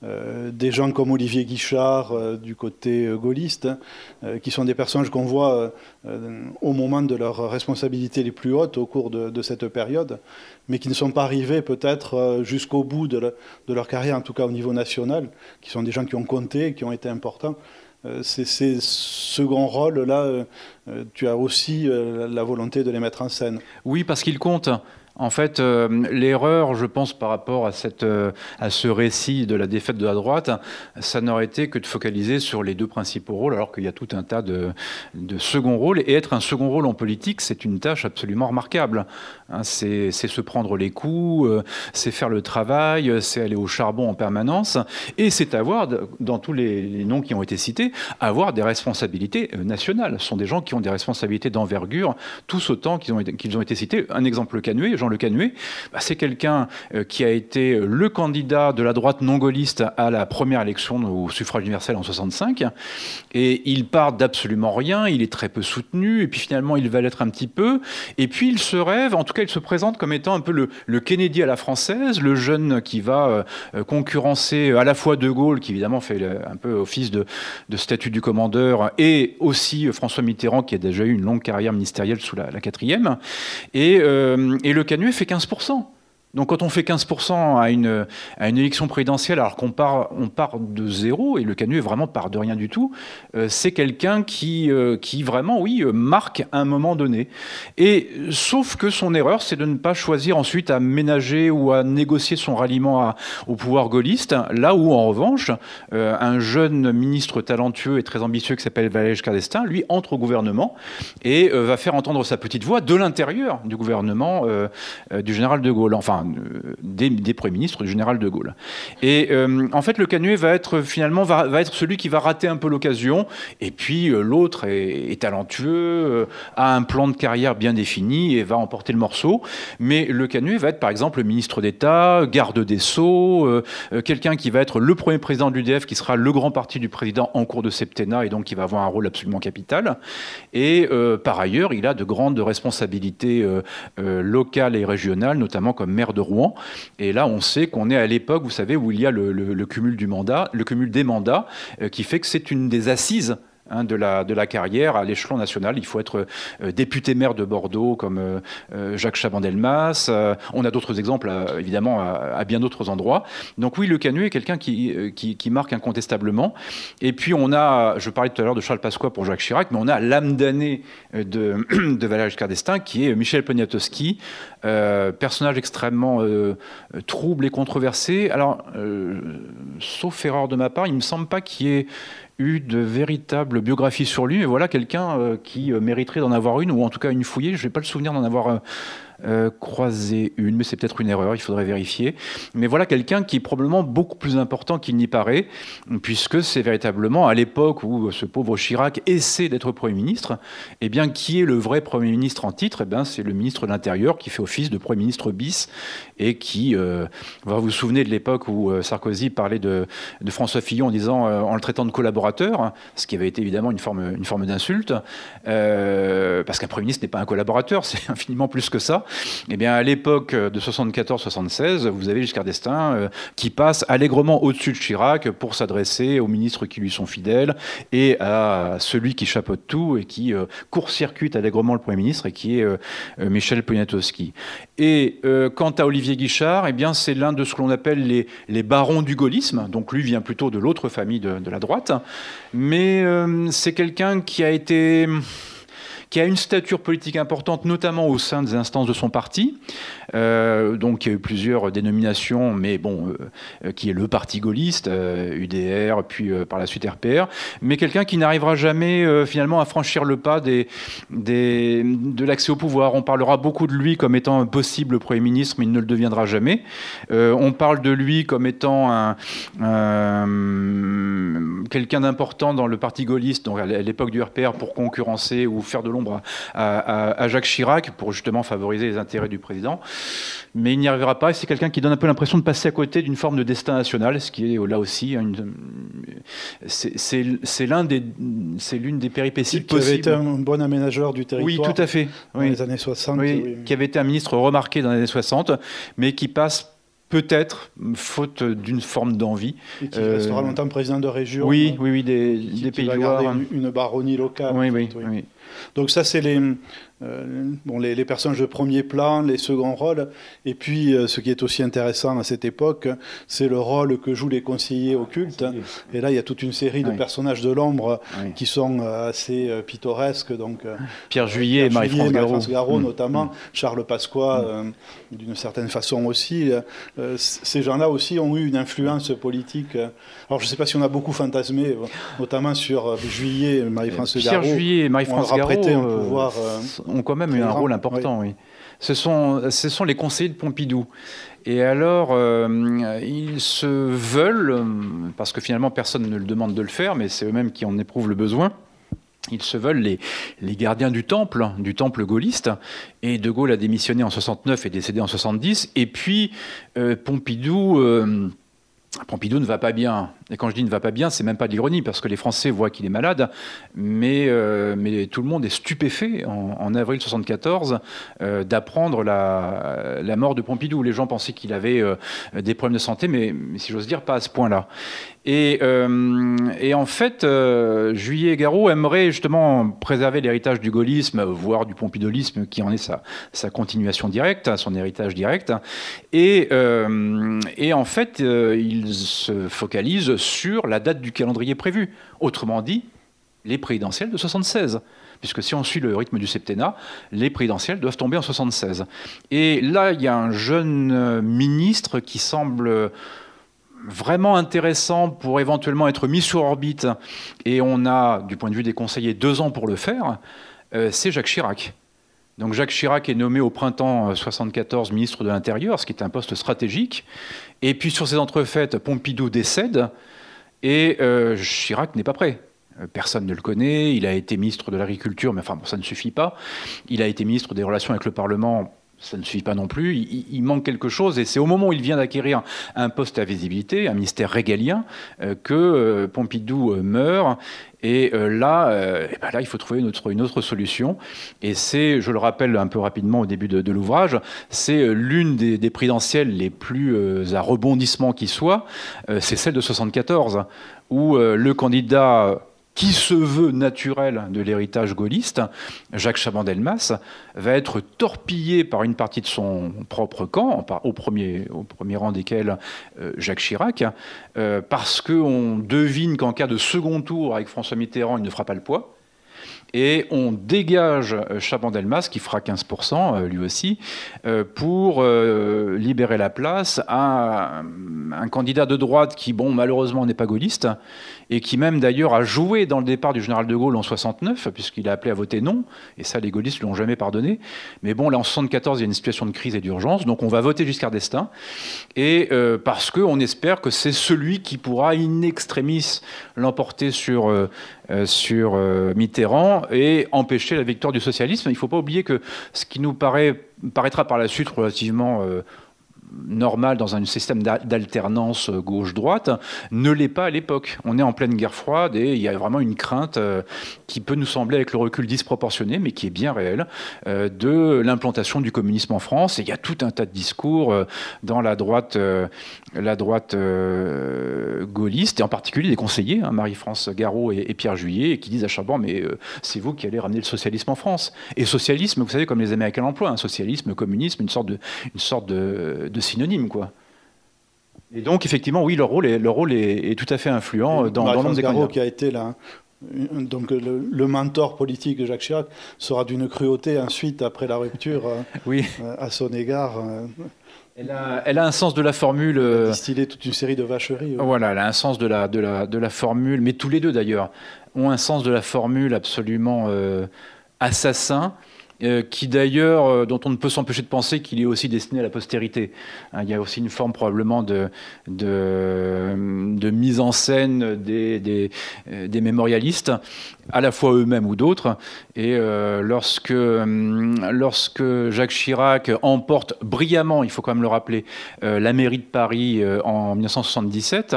euh, des gens comme Olivier Guichard euh, du côté euh, gaulliste, qui sont des personnages qu'on voit au moment de leurs responsabilités les plus hautes au cours de, cette période, mais qui ne sont pas arrivés peut-être jusqu'au bout de, leur carrière, en tout cas au niveau national, qui sont des gens qui ont compté, qui ont été importants. C'est ces seconds rôles-là, tu as aussi la volonté de les mettre en scène. Oui, parce qu'ils comptent. En fait, euh, l'erreur, je pense, par rapport à, cette, euh, à ce récit de la défaite de la droite, ça n'aurait été que de focaliser sur les deux principaux rôles, alors qu'il y a tout un tas de, de second rôles. Et être un second rôle en politique, c'est une tâche absolument remarquable. Hein, c'est se prendre les coups, euh, c'est faire le travail, c'est aller au charbon en permanence, et c'est avoir, dans tous les, noms qui ont été cités, avoir des responsabilités nationales. Ce sont des gens qui ont des responsabilités d'envergure, tous autant qu'ils ont, qu'ils ont été cités. Un exemple canué, Jean Le Canuet, bah, c'est quelqu'un qui a été le candidat de la droite non gaulliste à la première élection au suffrage universel en 65. Et il part d'absolument rien, il est très peu soutenu, et puis finalement il va l'être un petit peu. Et puis il se rêve, en tout cas il se présente comme étant un peu le, Kennedy à la française, le jeune qui va concurrencer à la fois De Gaulle, qui évidemment fait un peu office de, statut du commandeur, et aussi François Mitterrand, qui a déjà eu une longue carrière ministérielle sous la, quatrième. Et, euh, et le Canuet fait 15%. Donc quand on fait 15% à une, à une élection présidentielle, alors qu'on part, on part de zéro, et le Canuet vraiment part de rien du tout, euh, c'est quelqu'un qui, euh, qui vraiment, oui, euh, marque un moment donné. Et sauf que son erreur, c'est de ne pas choisir ensuite à ménager ou à négocier son ralliement au pouvoir gaulliste, là où en revanche, un jeune ministre talentueux et très ambitieux qui s'appelle Valéry Giscard d'Estaing, lui, entre au gouvernement et va faire entendre sa petite voix de l'intérieur du gouvernement du général de Gaulle. Enfin, euh, des, premiers ministres du général de Gaulle. Et euh, en fait, le Canuet va être finalement va, être celui qui va rater un peu l'occasion. Et puis euh, l'autre est, talentueux, a un plan de carrière bien défini et va emporter le morceau. Mais le Canuet va être par exemple ministre d'État, garde des Sceaux, quelqu'un qui va être le premier président de l'UDF, qui sera le grand parti du président en cours de septennat et donc qui va avoir un rôle absolument capital. Et par ailleurs, il a de grandes responsabilités locales et régionales, notamment comme maire de Rouen. Et là, on sait qu'on est à l'époque, vous savez, où il y a le, cumul du mandat, le cumul des mandats, euh, qui fait que c'est une des assises Hein, de, la, carrière à l'échelon national. Il faut être euh, député maire de Bordeaux comme euh, euh, Jacques Chaban-Delmas. on a d'autres exemples, évidemment, à, bien d'autres endroits. Donc oui, le Canuet est quelqu'un qui, marque incontestablement. Et puis on a, je parlais tout à l'heure de Charles Pasqua pour Jacques Chirac, mais on a l'âme d'année de, de Valéry Giscard d'Estaing, qui est Michel Poniatowski, personnage extrêmement trouble et controversé. Alors, sauf erreur de ma part, il ne me semble pas qu'il y ait eu de véritables biographies sur lui, mais voilà quelqu'un euh, qui euh, mériterait d'en avoir une, ou en tout cas une fouillée. Je n'ai pas le souvenir d'en avoir euh, euh, croisé une, mais c'est peut-être une erreur, il faudrait vérifier. Mais voilà quelqu'un qui est probablement beaucoup plus important qu'il n'y paraît, puisque c'est véritablement à l'époque où ce pauvre Chirac essaie d'être Premier ministre, eh bien, qui est le vrai Premier ministre en titre? Eh bien, C'est le ministre de l'Intérieur qui fait office de Premier ministre bis et qui, euh, vous vous souvenez de l'époque où euh, Sarkozy parlait de, François Fillon en disant, en le traitant de collaborateur, hein, ce qui avait été évidemment une forme, une forme d'insulte, parce qu'un Premier ministre n'est pas un collaborateur, c'est infiniment plus que ça. Eh bien, à l'époque de 74-76, vous avez Giscard d'Estaing euh, qui passe allègrement au-dessus de Chirac pour s'adresser aux ministres qui lui sont fidèles et à celui qui chapeaute tout et qui euh, court-circuite allègrement le Premier ministre et qui est euh, Michel Poniatowski. Et quant à Olivier Guichard, eh bien, c'est l'un de ce que l'on appelle les, barons du gaullisme. Donc lui vient plutôt de l'autre famille de, la droite. Mais c'est quelqu'un qui a été qui a une stature politique importante, notamment au sein des instances de son parti. Euh, donc il y a eu plusieurs dénominations, mais bon, euh, qui est le parti gaulliste, UDR, euh, puis par la suite RPR, mais quelqu'un qui n'arrivera jamais finalement à franchir le pas de l'accès au pouvoir. On parlera beaucoup de lui comme étant un possible Premier ministre, mais il ne le deviendra jamais. on parle de lui comme étant un, quelqu'un d'important dans le parti gaulliste, donc à l'époque du RPR, pour concurrencer ou faire de l'ombre à, Jacques Chirac, pour justement favoriser les intérêts du président mais il n'y arrivera pas. C'est quelqu'un qui donne un peu l'impression de passer à côté d'une forme de destin national, ce qui est là aussi c'est l'un des c'est l'une des péripéties qui avait été un bon aménageur du territoire. Oui, tout à fait. Dans les années 60. Qui avait été un ministre remarqué dans les années 60, mais qui passe peut-être, faute d'une forme d'envie. Et qui restera euh, longtemps président de région. Oui, oui, oui, des, des pays de Une, une baronnie locale. Oui, oui, oui. Donc ça, c'est les, euh, bon, les, personnages de premier plan, les seconds rôles. Et puis, euh, ce qui est aussi intéressant à cette époque, c'est le rôle que jouent les conseillers occultes. Et là, il y a toute une série de personnages de l'ombre qui sont euh, assez pittoresques. Donc, Pierre Juillet et Marie-France Garot. Mm. notamment, mm. Charles Pasqua, mm. d'une certaine façon aussi. ces gens-là aussi ont eu une influence politique. Alors, je ne sais pas si on a beaucoup fantasmé, notamment sur Juillet et Marie-France Garot. Pierre Juillet et Marie-France Garot. un pouvoir ont quand même eu un rôle important, oui. Ce sont, ce sont les conseillers de Pompidou. Et alors, euh, ils se veulent, parce que finalement personne ne le demande de le faire, mais c'est eux-mêmes qui en éprouvent le besoin, Ils se veulent les, les, gardiens du temple, du temple gaulliste. Et De Gaulle a démissionné en 69 et décédé en 70. Et puis euh, Pompidou. Euh, Pompidou ne va pas bien. Et quand je dis ne va pas bien, c'est même pas de l'ironie, parce que les Français voient qu'il est malade, mais, euh, mais tout le monde est stupéfait en, avril 74 euh, d'apprendre la, mort de Pompidou. Les gens pensaient qu'il avait euh, des problèmes de santé, mais si j'ose dire, pas à ce point-là. Et, et, en fait, Juillet et Garot aimerait justement préserver l'héritage du gaullisme, voire du pompidolisme, qui en est sa, continuation directe, son héritage direct. Et, et en fait, il se focalise sur la date du calendrier prévu. Autrement dit, les présidentielles de 76 puisque si on suit le rythme du septennat, les présidentielles doivent tomber en 76. Et là, il y a un jeune ministre qui semble vraiment intéressant pour éventuellement être mis sur orbite, et on a, du point de vue des conseillers, deux ans pour le faire, euh, c'est Jacques Chirac. Donc Jacques Chirac est nommé au printemps 74 ministre de l'Intérieur, ce qui est un poste stratégique. Et puis sur ces entrefaites, Pompidou décède et euh, Chirac n'est pas prêt. Euh, personne ne le connaît. Il a été ministre de l'Agriculture, mais enfin, ça ne suffit pas. Il a été ministre des Relations avec le Parlement ça ne suffit pas non plus. Il, manque quelque chose, et c'est au moment où il vient d'acquérir un poste à visibilité, un ministère régalien, euh, que euh, Pompidou euh, meurt. Et là, eh ben là, il faut trouver une autre, solution. Et c'est, je le rappelle un peu rapidement au début de, l'ouvrage, c'est l'une des, des, présidentielles les plus à rebondissement qui soit, c'est celle de 74, où le candidat qui se veut naturel de l'héritage gaulliste, Jacques Chaban-Delmas, va être torpillé par une partie de son propre camp, au premier, au premier rang desquels euh, Jacques Chirac, euh, parce qu'on devine qu'en cas de second tour avec François Mitterrand, il ne fera pas le poids. Et on dégage euh, Chaban-Delmas, qui fera 15% lui aussi, pour libérer la place à un candidat de droite qui, bon, malheureusement n'est pas gaulliste, et qui même d'ailleurs a joué dans le départ du général de Gaulle en 69, puisqu'il a appelé à voter non, et ça les gaullistes ne l'ont jamais pardonné. Mais bon, là en 74, il y a une situation de crise et d'urgence, donc on va voter Giscard d'Estaing, et euh, parce qu'on espère que c'est celui qui pourra in extremis l'emporter sur, euh, euh, sur Mitterrand et empêcher la victoire du socialisme. Il ne faut pas oublier que ce qui nous paraît, paraîtra par la suite relativement normal dans un système d'alternance gauche-droite ne l'est pas à l'époque. On est en pleine guerre froide et il y a vraiment une crainte euh, qui peut nous sembler avec le recul disproportionné, mais qui est bien réelle, euh, de l'implantation du communisme en France. Et il y a tout un tas de discours euh, dans la droite, la droite gaulliste, et en particulier des conseillers, hein, Marie-France Garot et, Pierre Juillet, qui disent à Charbon, mais c'est vous qui allez ramener le socialisme en France. Et socialisme, vous savez, comme les Américains l'emploient, un socialisme, communisme, une sorte de synonyme, quoi. Et donc, effectivement, oui, leur rôle est, leur rôle est, tout à fait influent dans, dans l'homme des candidats. qui a été là, donc le, mentor politique de Jacques Chirac sera d'une cruauté ensuite après la rupture euh, oui. Euh, à son égard. Euh, elle a, elle a, un sens de la formule. Elle distillé toute une série de vacheries. Voilà, elle a un sens de la, de la, de la formule, mais tous les deux d'ailleurs ont un sens de la formule absolument assassin euh, qui d'ailleurs, euh, dont on ne peut s'empêcher de penser qu'il est aussi destiné à la postérité. Hein, il y a aussi une forme probablement de, mise en scène euh, des, mémorialistes, à la fois eux-mêmes ou d'autres. Et lorsque, lorsque Jacques Chirac emporte brillamment, il faut quand même le rappeler, la mairie de Paris en 1977,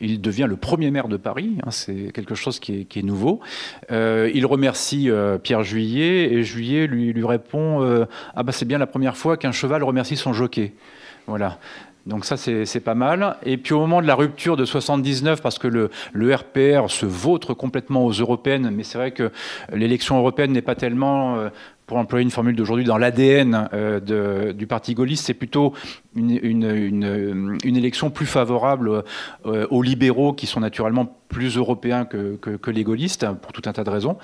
il devient le premier maire de Paris. Hein, c'est quelque chose qui est, nouveau. il remercie Pierre Juillet et Juillet lui lui, répond euh, Ah, bah, c'est bien la première fois qu'un cheval remercie son jockey. Voilà. Donc ça, c'est pas mal. Et puis au moment de la rupture de 79, parce que le, RPR se vautre complètement aux européennes, mais c'est vrai que l'élection européenne n'est pas tellement, euh, pour employer une formule d'aujourd'hui, dans l'ADN euh, du parti gaulliste, c'est plutôt une, élection plus favorable euh, aux libéraux, qui sont naturellement plus européens que, les gaullistes, pour tout un tas de raisons.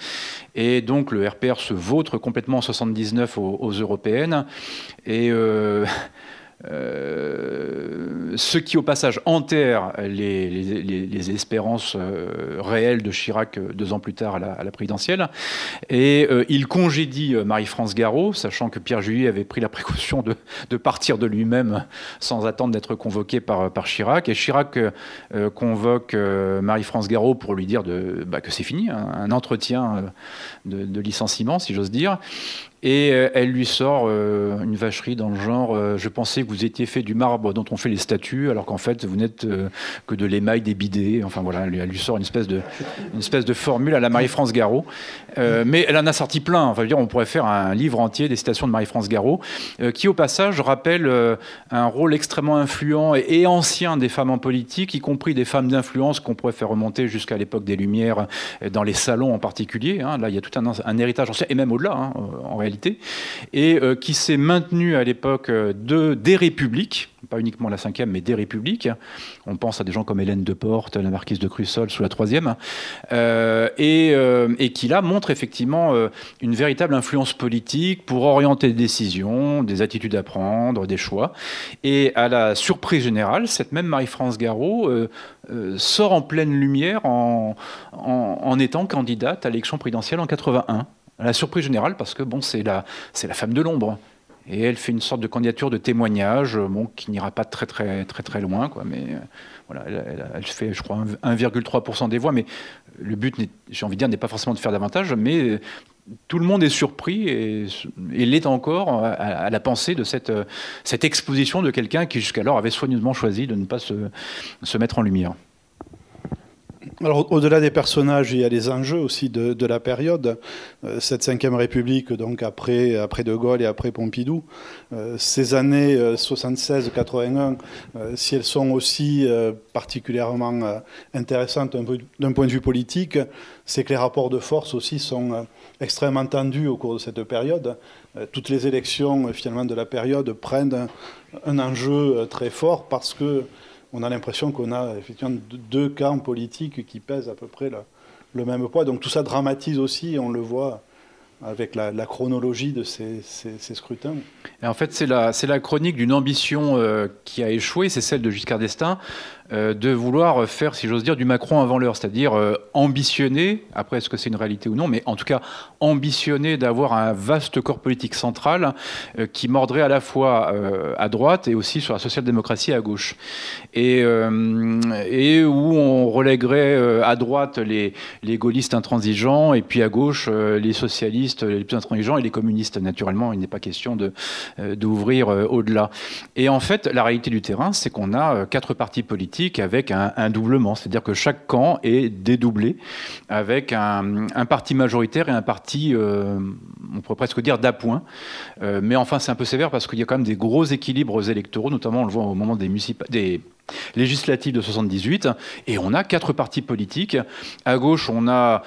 Et donc le RPR se vautre complètement en 79 aux, européennes. Et... ce qui au passage enterre les, espérances réelles de Chirac deux ans plus tard à la, présidentielle. Et il congédie Marie-France Garot, sachant que Pierre Juillet avait pris la précaution de, partir de lui-même sans attendre d'être convoqué par, Chirac. Et Chirac convoque Marie-France Garot pour lui dire bah, que c'est fini, hein, un entretien de licenciement, si j'ose dire. Et euh, elle lui sort euh, une vacherie dans le genre euh, Je pensais que vous étiez fait du marbre dont on fait les statues, alors qu'en fait, vous n'êtes que de l'émail des bidets. Enfin voilà, elle, lui sort une espèce de, une espèce de formule à la Marie-France Garot. mais elle en a sorti plein. Enfin, dire, on pourrait faire un livre entier des citations de Marie-France Garot, qui au passage rappelle un rôle extrêmement influent et, ancien des femmes en politique, y compris des femmes d'influence qu'on pourrait faire remonter jusqu'à l'époque des Lumières, dans les salons en particulier. Hein. Là, il y a tout un, un héritage ancien, et même au-delà, hein, en réalité et euh, qui s'est maintenu à l'époque euh, de, des républiques, pas uniquement la cinquième, mais des républiques. On pense à des gens comme Hélène de Porte, la marquise de Crussol sous la troisième, euh, et, et, qui là montre effectivement une véritable influence politique pour orienter des décisions, des attitudes à prendre, des choix. Et à la surprise générale, cette même Marie-France Garot sort en pleine lumière en, en, en étant candidate à l'élection présidentielle en 81 la surprise générale parce que bon, c'est la, femme de l'ombre. Et elle fait une sorte de candidature de témoignage, bon, qui n'ira pas très très loin. Mais euh, voilà, elle, fait, je crois, 1,3% des voix. Mais le but, j'ai envie de dire, n'est pas forcément de faire davantage, mais euh, tout le monde est surpris et, l'est encore à, la pensée de cette, exposition de quelqu'un qui jusqu'alors avait soigneusement choisi de ne pas se mettre en lumière. Alors, au-delà des personnages, il y a les enjeux aussi de, la période. Euh, cette Ve République, donc après, après De Gaulle et après Pompidou, euh, ces années 76-81, euh, si elles sont aussi particulièrement intéressantes d'un point de vue politique, c'est que les rapports de force aussi sont extrêmement tendus au cours de cette période. toutes les élections, finalement, de la période prennent un enjeu très fort parce que on a l'impression qu'on a effectivement deux camps politiques qui pèsent à peu près le, même poids. Donc tout ça dramatise aussi, on le voit avec la, chronologie de ces, scrutins. Et en fait, c'est la, chronique d'une ambition euh, qui a échoué, c'est celle de Giscard d'Estaing, euh, de vouloir faire, si j'ose dire, du Macron avant l'heure, c'est-à-dire euh, ambitionner, après est-ce que c'est une réalité ou non, mais en tout cas ambitionner d'avoir un vaste corps politique central euh, qui mordrait à la fois à droite et aussi sur la social-démocratie à gauche. Et, et où on relèguerait à droite les, les gaullistes intransigeants et puis à gauche les socialistes les plus intransigeants et les communistes. Naturellement, il n'est pas question d'ouvrir au-delà. Et en fait, la réalité du terrain, c'est qu'on a quatre partis politiques avec un, doublement, c'est-à-dire que chaque camp est dédoublé avec un, parti majoritaire et un parti, euh, on pourrait presque dire d'appoint. Euh, mais enfin, c'est un peu sévère parce qu'il y a quand même des gros équilibres électoraux, notamment on le voit au moment des, législatives de 78, et on a quatre partis politiques. À gauche, on a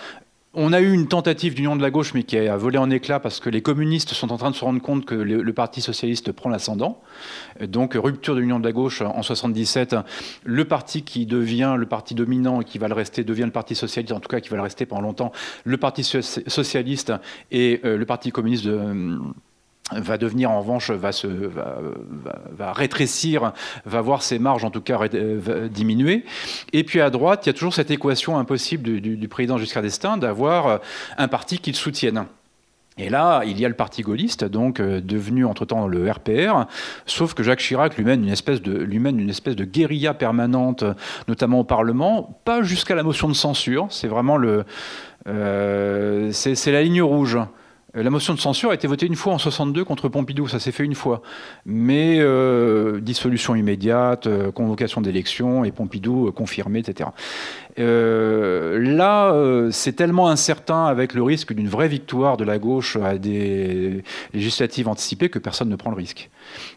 on a eu une tentative d'union de la gauche, mais qui a volé en éclats parce que les communistes sont en train de se rendre compte que le, Parti socialiste prend l'ascendant. Donc, rupture de l'union de la gauche en 77. Le parti qui devient le parti dominant et qui va le rester devient le Parti socialiste, en tout cas qui va le rester pendant longtemps, le Parti socialiste et euh, le Parti communiste de va devenir en revanche, va, se, va, rétrécir, va voir ses marges en tout cas diminuer. Et puis à droite, il y a toujours cette équation impossible du, président Giscard d'Estaing d'avoir un parti qu'il soutienne. Et là, il y a le parti gaulliste, donc euh, devenu entre-temps le RPR, sauf que Jacques Chirac lui mène une espèce de, lui mène une espèce de guérilla permanente, notamment au Parlement, pas jusqu'à la motion de censure, c'est vraiment le, euh, c'est la ligne rouge. Euh, la motion de censure a été votée une fois en 62 contre Pompidou, ça s'est fait une fois. Mais euh, dissolution immédiate, euh, convocation d'élection et Pompidou confirmé, etc. là, c'est tellement incertain avec le risque d'une vraie victoire de la gauche à des législatives anticipées que personne ne prend le risque.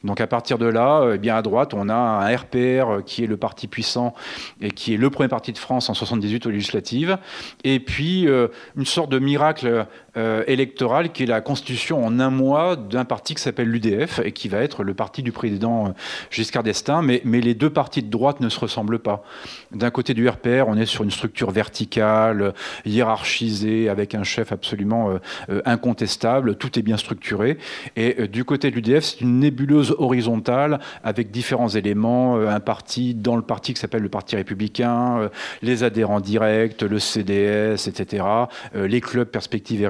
Donc à partir de là, eh bien à droite, on a un RPR qui est le parti puissant et qui est le premier parti de France en 78 aux législatives, et puis une sorte de miracle euh, électorale qui est la constitution en un mois d'un parti qui s'appelle l'UDF et qui va être le parti du président euh, Giscard d'Estaing. Mais, mais, les deux partis de droite ne se ressemblent pas. D'un côté du RPR, on est sur une structure verticale, hiérarchisée, avec un chef absolument euh, incontestable. Tout est bien structuré. Et du côté de l'UDF, c'est une nébuleuse horizontale avec différents éléments. un parti dans le parti qui s'appelle le Parti républicain, les adhérents directs, le CDS, etc. les clubs perspectives et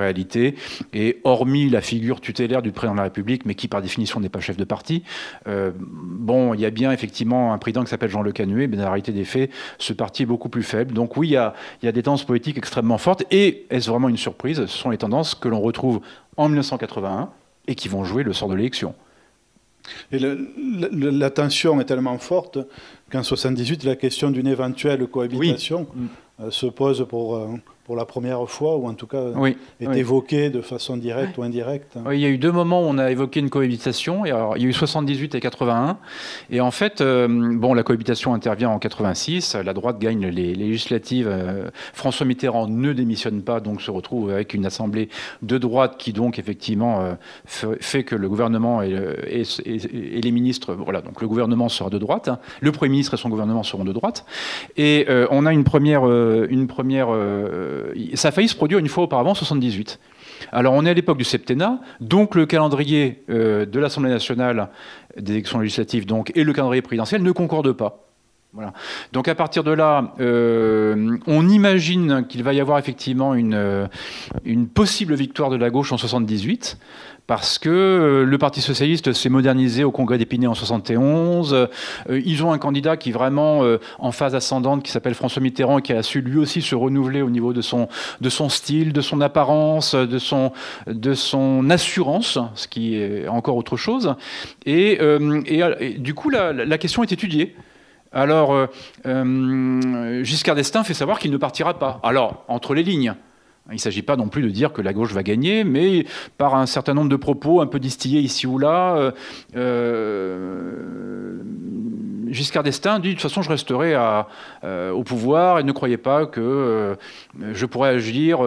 et hormis la figure tutélaire du président de la République, mais qui par définition n'est pas chef de parti, euh, bon, il y a bien effectivement un président qui s'appelle Jean Le Canuet, mais dans la réalité des faits, ce parti est beaucoup plus faible. Donc oui, il y a, il y a des tendances politiques extrêmement fortes. Et est-ce vraiment une surprise? Ce sont les tendances que l'on retrouve en 1981 et qui vont jouer le sort de l'élection. Et la tension est tellement forte qu'en 78, la question d'une éventuelle cohabitation euh, se pose pour, euh, pour la première fois, ou en tout cas est évoqué de façon directe ou indirecte. il y a eu deux moments où on a évoqué une cohabitation. Et alors, il y a eu 78 et 81. Et en fait, euh, bon, la cohabitation intervient en 86. La droite gagne les, législatives. Euh, François Mitterrand ne démissionne pas, donc se retrouve avec une assemblée de droite qui donc effectivement euh, fait que le gouvernement et, et, les ministres, voilà, donc le gouvernement sera de droite. Le Premier ministre et son gouvernement seront de droite. Et on a une première, une première ça a failli se produire une fois auparavant, 78. Alors on est à l'époque du septennat, donc le calendrier euh, de l'Assemblée nationale des élections législatives et le calendrier présidentiel ne concordent pas. Donc à partir de là, euh, on imagine qu'il va y avoir effectivement une, une possible victoire de la gauche en 78 parce que euh, le Parti socialiste s'est modernisé au Congrès d'Épinay en 71. Euh, ils ont un candidat qui est vraiment euh, en phase ascendante, qui s'appelle François Mitterrand, qui a su lui aussi se renouveler au niveau de son, style, de son apparence, de son, assurance, ce qui est encore autre chose. Et, du coup, la, question est étudiée. Alors, Giscard d'Estaing fait savoir qu'il ne partira pas. Alors, entre les lignes. Il ne s'agit pas non plus de dire que la gauche va gagner, mais par un certain nombre de propos un peu distillés ici ou là, euh, euh, Giscard d'Estaing dit de toute façon je resterai euh, au pouvoir et ne croyez pas que je pourrais agir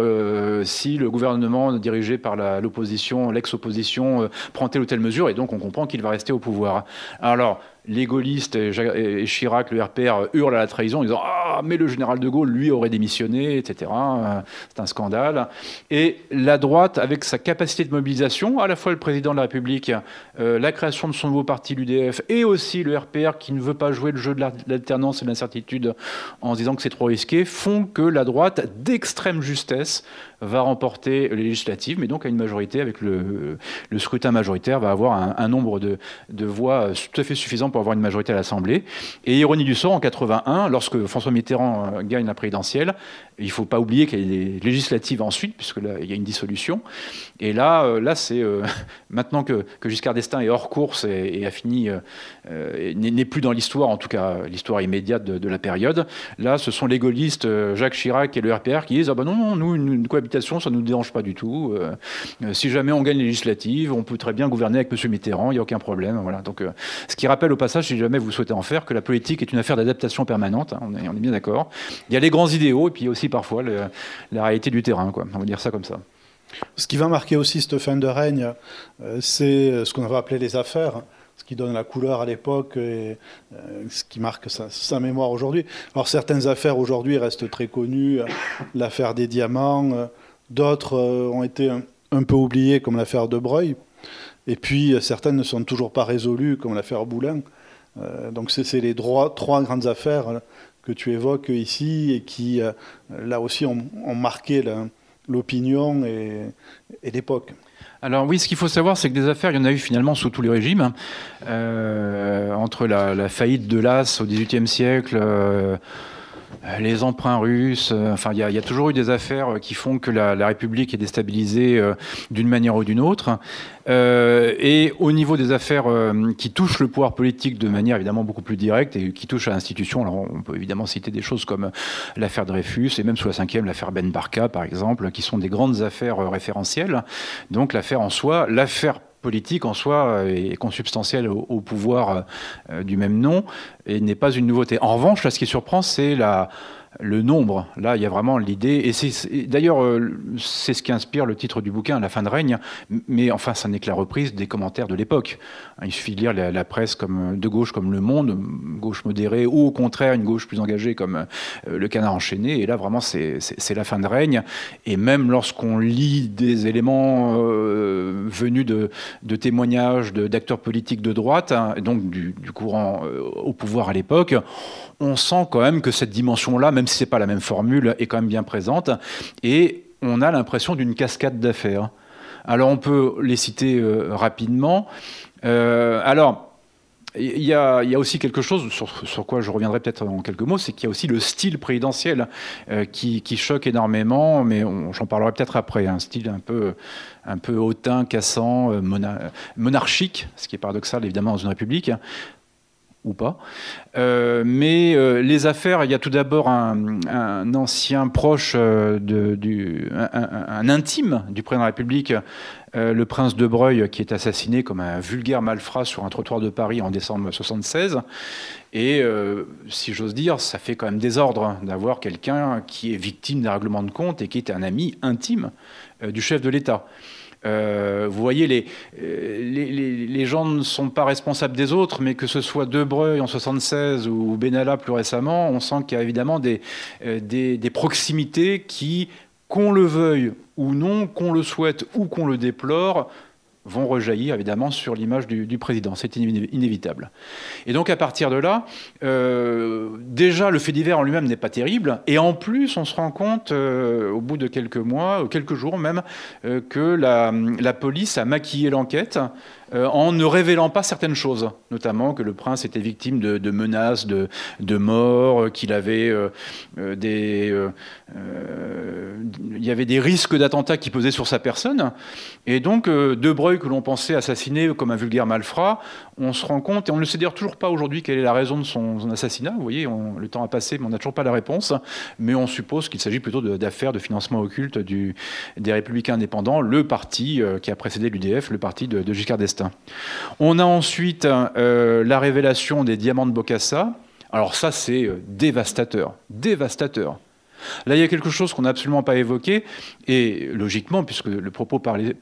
si le gouvernement dirigé par l'opposition, l'ex-opposition, prend telle ou telle mesure, et donc on comprend qu'il va rester au pouvoir. Alors, les gaullistes et, Chirac, le RPR, hurlent à la trahison en disant Ah, mais le général de Gaulle, lui, aurait démissionné, etc. C'est un scandale. Et la droite, avec sa capacité de mobilisation, à la fois le président de la République, euh, la création de son nouveau parti, l'UDF, et aussi le RPR qui ne veut pas jouer le jeu de l'alternance et de l'incertitude en se disant que c'est trop risqué, font que la droite, d'extrême justesse, va remporter les législatives, mais donc à une majorité, avec le, scrutin majoritaire, va avoir un, nombre de, voix tout à fait suffisant pour avoir une majorité à l'Assemblée. Et ironie du sort, en 81, lorsque François Mitterrand euh, gagne la présidentielle, il ne faut pas oublier qu'il y a des législatives ensuite, puisque il y a une dissolution. Et là, euh, là c'est euh, maintenant que, Giscard d'Estaing est hors course et, a fini, n'est plus dans l'histoire, en tout cas l'histoire immédiate de, la période. Là, ce sont les gaullistes Jacques Chirac et le RPR qui disent ah ben non, non nous, une, une ça ne nous dérange pas du tout. Euh, euh, si jamais on gagne les législatives, on peut très bien gouverner avec M. Mitterrand, il n'y a aucun problème. Voilà. Donc, euh, ce qui rappelle au passage, si jamais vous souhaitez en faire, que la politique est une affaire d'adaptation permanente. Hein, on, est, bien d'accord. Il y a les grands idéaux et puis aussi parfois la réalité du terrain. On va dire ça comme ça. Ce qui va marquer aussi cette fin de règne, c'est ce qu'on va appeler les affaires qui donne la couleur à l'époque et ce qui marque sa, mémoire aujourd'hui. Alors certaines affaires aujourd'hui restent très connues, l'affaire des diamants, D'autres euh, ont été un, peu oubliées, comme l'affaire de Breuil. Et puis, euh, certaines ne sont toujours pas résolues, comme l'affaire Boulin. Euh, donc, c'est les trois grandes affaires que tu évoques ici et qui, là aussi, ont, marqué l'opinion et, l'époque. Alors oui, ce qu'il faut savoir, c'est que des affaires, il y en a eu finalement sous tous les régimes. entre la, faillite de l'As au XVIIIe siècle, euh, les emprunts russes. Euh, enfin, il y, a toujours eu des affaires euh, qui font que la, République est déstabilisée d'une manière ou d'une autre. et au niveau des affaires qui touchent le pouvoir politique de manière évidemment beaucoup plus directe et qui touchent à l'institution, alors on peut évidemment citer des choses comme l'affaire Dreyfus et même sous la cinquième l'affaire Ben Barka par exemple, qui sont des grandes affaires référentielles. Donc l'affaire en soi, l'affaire politique en soi est consubstantielle au, pouvoir euh, du même nom et n'est pas une nouveauté. En revanche, là, ce qui surprend, c'est la, le nombre. Là, il y a vraiment l'idée, et c'est d'ailleurs euh, c'est ce qui inspire le titre du bouquin, La fin de règne. Mais enfin, ça n'est que la reprise des commentaires de l'époque. Il suffit de lire la, presse comme de gauche comme Le Monde, gauche modérée, ou au contraire une gauche plus engagée comme euh, Le Canard enchaîné. Et là, vraiment, c'est la fin de règne. Et même lorsqu'on lit des éléments euh, venus de, témoignages d'acteurs politiques de droite, hein, donc du, courant au pouvoir à l'époque, on sent quand même que cette dimension-là, même si ce n'est pas la même formule, est quand même bien présente. Et on a l'impression d'une cascade d'affaires. Alors on peut les citer euh, rapidement. Euh, alors, il y, a, aussi quelque chose sur, quoi je reviendrai peut-être en quelques mots, c'est qu'il y a aussi le style présidentiel euh, qui, choque énormément, mais j'en parlerai peut-être après. Un style un peu, un peu hautain, cassant, monarchique, ce qui est paradoxal évidemment dans une république ou pas. Euh, mais euh, les affaires, il y a tout d'abord un, ancien proche, euh, de, un, intime du président de la République, le prince de Breuil, qui est assassiné comme un vulgaire malfrat sur un trottoir de Paris en décembre 1976. Et si j'ose dire, ça fait quand même désordre d'avoir quelqu'un qui est victime d'un règlement de compte et qui est un ami intime du chef de l'État. Euh, vous voyez, euh, les, gens ne sont pas responsables des autres, mais que ce soit Debreuil en 76 ou Benalla plus récemment, on sent qu'il y a évidemment euh, des proximités qui, qu'on le veuille ou non, qu'on le souhaite ou qu'on le déplore, vont rejaillir évidemment sur l'image du, président. C'est inévitable. Et donc à partir de là, euh, déjà le fait divers en lui-même n'est pas terrible, et en plus on se rend compte euh, au bout de quelques mois, quelques jours même, euh, que la, police a maquillé l'enquête euh, en ne révélant pas certaines choses, notamment que le prince était victime de, menaces, de, de mort, euh, qu'il avait euh, des, il y avait des risques d'attentats qui pesaient sur sa personne. Et donc, De Breuil, que l'on pensait assassiner comme un vulgaire malfrat, on se rend compte, et on ne sait d'ailleurs toujours pas aujourd'hui quelle est la raison de son, assassinat. Vous voyez, le temps a passé, mais on n'a toujours pas la réponse. Mais on suppose qu'il s'agit plutôt d'affaires de, financement occulte des Républicains indépendants, le parti qui a précédé l'UDF, le parti de, de Giscard d'Estaing. On a ensuite euh, la révélation des diamants de Bocassa. Alors ça, c'est euh, dévastateur, dévastateur. Là, il y a quelque chose qu'on n'a absolument pas évoqué, et logiquement, puisque le propos parlait,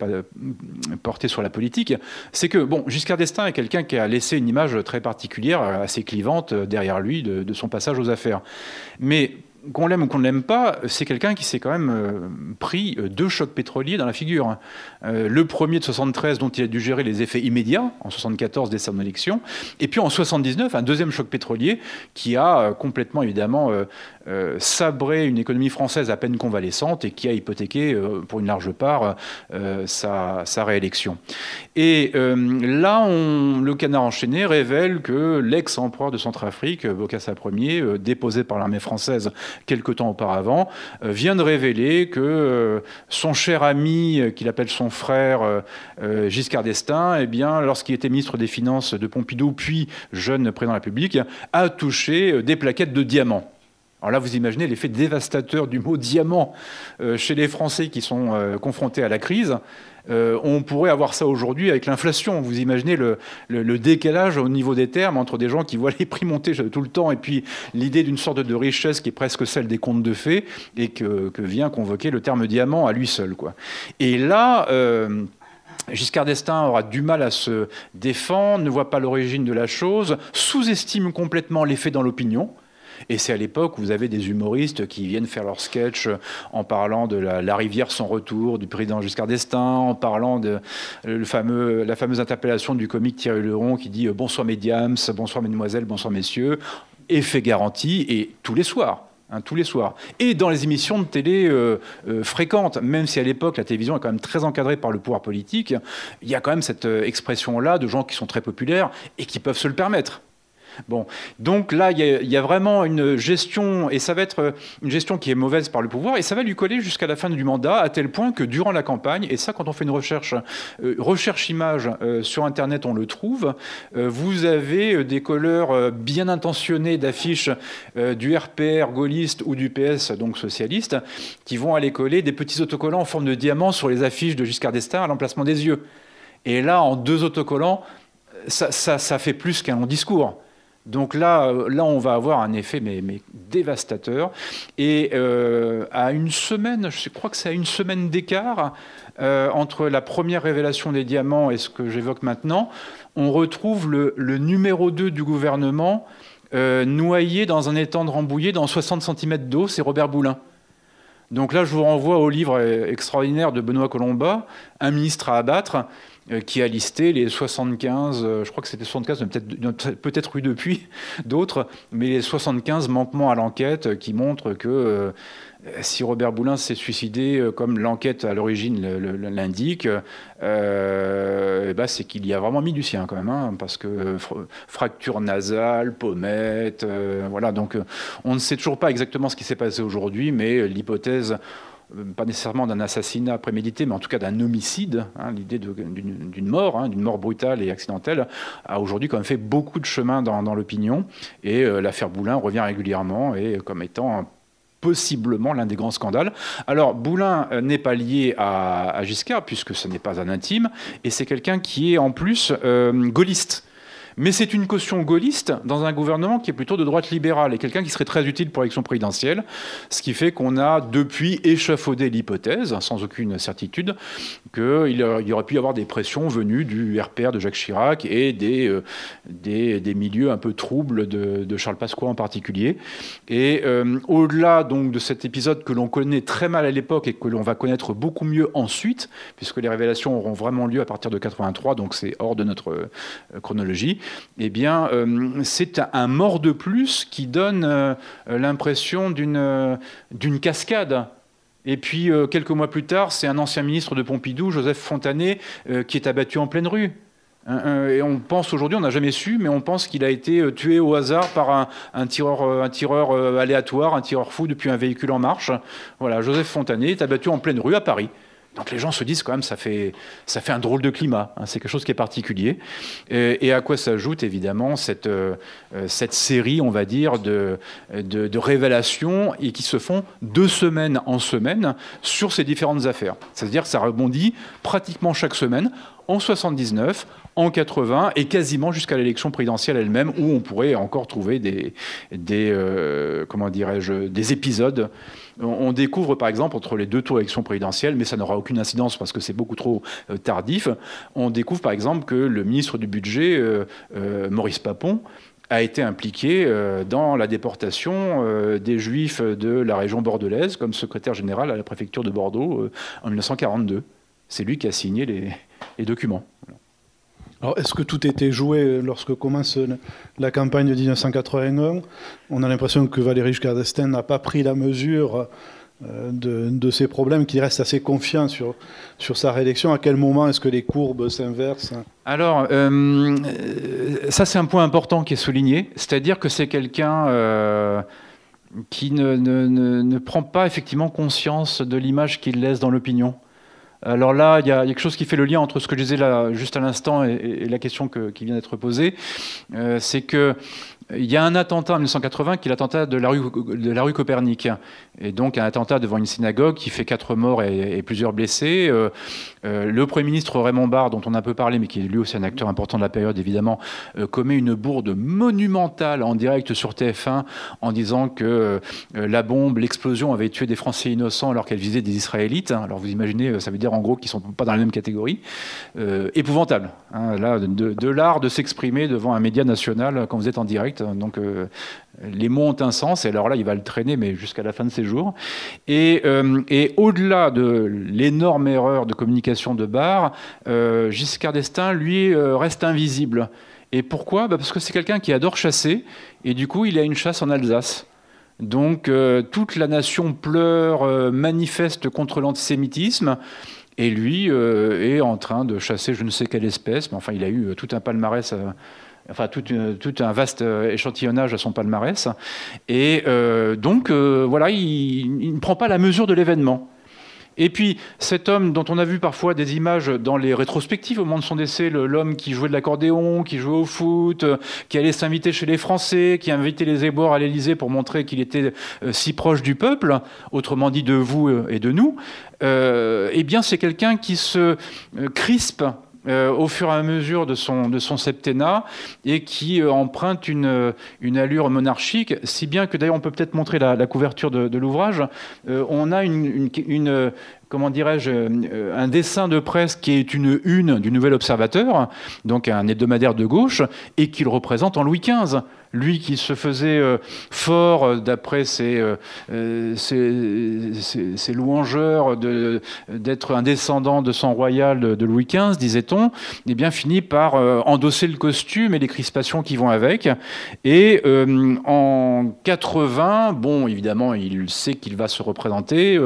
portait sur la politique, c'est que, bon, Giscard d'Estaing est quelqu'un qui a laissé une image très particulière, assez clivante derrière lui de, de son passage aux affaires. Mais qu'on l'aime ou qu'on ne l'aime pas, c'est quelqu'un qui s'est quand même euh, pris euh, deux chocs pétroliers dans la figure. Euh, le premier de 73, dont il a dû gérer les effets immédiats, en 74, dès son élection, et puis en 79, un deuxième choc pétrolier qui a complètement, évidemment, sabré une économie française à peine convalescente et qui a hypothéqué, pour une large part, sa, réélection. Et là, on, le canard enchaîné révèle que l'ex-empereur de Centrafrique, Bokassa Ier, déposé par l'armée française quelque temps auparavant, euh, vient de révéler que euh, son cher ami, euh, qu'il appelle son frère Giscard d'Estaing, eh bien, lorsqu'il était ministre des Finances de Pompidou, puis jeune président de la République, a touché des plaquettes de diamants. Alors là, vous imaginez l'effet dévastateur du mot diamant chez les Français qui sont confrontés à la crise. Euh, on pourrait avoir ça aujourd'hui avec l'inflation. Vous imaginez le, décalage au niveau des termes entre des gens qui voient les prix monter tout le temps et puis l'idée d'une sorte de richesse qui est presque celle des contes de fées et que, vient convoquer le terme diamant à lui seul. Et là... Euh, Giscard d'Estaing aura du mal à se défendre, ne voit pas l'origine de la chose, sous-estime complètement l'effet dans l'opinion. Et c'est à l'époque où vous avez des humoristes qui viennent faire leur sketch en parlant de la, rivière sans retour du président Giscard d'Estaing, en parlant de fameux, la fameuse interpellation du comique Thierry Leron qui dit euh, bonsoir mesdames, bonsoir mesdemoiselles, bonsoir messieurs, effet garanti, et tous les soirs. Hein, tous les soirs. Et dans les émissions de télé euh, euh, fréquentes, même si à l'époque la télévision est quand même très encadrée par le pouvoir politique, il y a quand même cette expression-là de gens qui sont très populaires et qui peuvent se le permettre. Bon, donc là, il y, a vraiment une gestion, et ça va être une gestion qui est mauvaise par le pouvoir, et ça va lui coller jusqu'à la fin du mandat, à tel point que durant la campagne, et ça, quand on fait une recherche, euh, recherche image euh, sur Internet, on le trouve, euh, vous avez des couleurs bien intentionnés d'affiches du RPR gaulliste ou du PS, donc socialiste, qui vont aller coller des petits autocollants en forme de diamant sur les affiches de Giscard d'Estaing à l'emplacement des yeux. Et là, en deux autocollants, ça fait plus qu'un long discours Donc là, euh, là, on va avoir un effet mais, dévastateur. Et euh, à une semaine, je crois que c'est à une semaine d'écart euh, entre la première révélation des diamants et ce que j'évoque maintenant, on retrouve le, numéro 2 du gouvernement noyé dans un étang de Rambouillet dans 60 cm d'eau, c'est Robert Boulin. Donc là, je vous renvoie au livre extraordinaire de Benoît Colomba, Un ministre à abattre, qui a listé les 75, euh, je crois que c'était 75, peut-être eu depuis d'autres, mais les 75 manquements à l'enquête qui montrent que euh, si Robert Boulin s'est suicidé comme l'enquête à l'origine l'indique, eh ben, c'est qu'il y a vraiment mis du sien quand même, hein, parce que fracture nasale, pommette, voilà. Donc on ne sait toujours pas exactement ce qui s'est passé aujourd'hui, mais l'hypothèse euh, pas nécessairement d'un assassinat prémédité, mais en tout cas d'un homicide, hein, l'idée d'une mort, hein, d'une mort brutale et accidentelle, a aujourd'hui quand même fait beaucoup de chemin dans, l'opinion. Et euh, l'affaire Boulin revient régulièrement et comme étant possiblement l'un des grands scandales. Alors, Boulin euh, n'est pas lié à, Giscard, puisque ce n'est pas un intime, et c'est quelqu'un qui est en plus gaulliste. Mais c'est une caution gaulliste dans un gouvernement qui est plutôt de droite libérale et quelqu'un qui serait très utile pour l'élection présidentielle, ce qui fait qu'on a depuis échafaudé l'hypothèse, sans aucune certitude, qu'il y aurait pu y avoir des pressions venues du RPR de Jacques Chirac et des, euh, des, milieux un peu troubles de, Charles Pasqua en particulier. Et euh, au-delà donc de cet épisode que l'on connaît très mal à l'époque et que l'on va connaître beaucoup mieux ensuite, puisque les révélations auront vraiment lieu à partir de 83, donc c'est hors de notre euh, chronologie, eh bien, euh, c'est un mort de plus qui donne euh, l'impression d'une d'une cascade. Et puis, euh, quelques mois plus tard, c'est un ancien ministre de Pompidou, Joseph Fontanet, qui est abattu en pleine rue. Et on pense aujourd'hui, on n'a jamais su, mais on pense qu'il a été tué au hasard par un, tireur, un tireur aléatoire, un tireur fou depuis un véhicule en marche. Voilà, Joseph Fontanet est abattu en pleine rue à Paris. Donc les gens se disent quand même ça fait ça fait un drôle de climat, hein, c'est quelque chose qui est particulier. Et, à quoi s'ajoute évidemment cette euh, cette série, on va dire, de, de, révélations et qui se font de semaine en semaine sur ces différentes affaires. C'est-à-dire que ça rebondit pratiquement chaque semaine en 79, en 80 et quasiment jusqu'à l'élection présidentielle elle-même où on pourrait encore trouver des, des euh, comment dirais-je des épisodes on découvre par exemple entre les deux tours d'élection présidentielle, mais ça n'aura aucune incidence parce que c'est beaucoup trop euh, tardif, on découvre par exemple que le ministre du Budget, euh, euh, Maurice Papon, a été impliqué dans la déportation des Juifs de la région bordelaise comme secrétaire général à la préfecture de Bordeaux en 1942. C'est lui qui a signé les, documents. Alors, est-ce que tout était joué lorsque commence la campagne de 1981 On a l'impression que Valéry Giscard d'Estaing n'a pas pris la mesure euh, de, ces problèmes, qu'il reste assez confiant sur, sa réélection. À quel moment est-ce que les courbes s'inversent? Alors, euh, ça c'est un point important qui est souligné, c'est-à-dire que c'est quelqu'un... Euh, qui ne, prend pas effectivement conscience de l'image qu'il laisse dans l'opinion. Alors là, il y, a quelque chose qui fait le lien entre ce que je disais là, juste à l'instant et, la question qui vient d'être posée. Euh, c'est que il y a un attentat en 1980 qui est l'attentat de la rue Copernic. Et donc un attentat devant une synagogue qui fait quatre morts et, plusieurs blessés. Euh, euh, le Premier ministre Raymond Barre, dont on a un peu parlé, mais qui est lui aussi un acteur important de la période évidemment, euh, commet une bourde monumentale en direct sur TF1 en disant que la bombe, l'explosion avait tué des Français innocents alors qu'elle visait des Israélites. Alors vous imaginez, ça veut dire en gros qu'ils ne sont pas dans la même catégorie. épouvantable. Hein, là, de, de l'art de s'exprimer devant un média national quand vous êtes en direct. Donc les mots ont un sens, et alors là, il va le traîner, mais jusqu'à la fin de ses jours. Et, euh, au-delà de l'énorme erreur de communication de Barre, euh, Giscard d'Estaing, lui, euh, reste invisible. Et pourquoi? Bah, Parce que c'est quelqu'un qui adore chasser, et du coup, il a une chasse en Alsace. Donc, toute la nation pleure, manifeste contre l'antisémitisme. Et lui est en train de chasser je ne sais quelle espèce, mais enfin il a eu tout un palmarès enfin tout, un vaste euh, échantillonnage à son palmarès. Et euh, donc, euh, voilà, il, ne prend pas la mesure de l'événement. Et puis, cet homme dont on a vu parfois des images dans les rétrospectives au moment de son décès, l'homme qui jouait de l'accordéon, qui jouait au foot, qui allait s'inviter chez les Français, qui invitait les ébords à l'Élysée pour montrer qu'il était si proche du peuple, autrement dit de vous et de nous, eh bien, c'est quelqu'un qui se crispe au fur et à mesure de son, septennat et qui emprunte une, une allure monarchique, si bien que d'ailleurs on peut peut-être montrer la, couverture de, l'ouvrage. on a une, une, comment dirais-je, un dessin de presse qui est une une du Nouvel Observateur, donc un hebdomadaire de gauche, et qu'il représente en Louis XV lui qui se faisait euh, fort euh, d'après ses, euh, louangeurs d'être un descendant de sang royal de Louis XV, disait-on, eh bien finit par endosser le costume et les crispations qui vont avec. Et en 80, bon, évidemment, il sait qu'il va se représenter.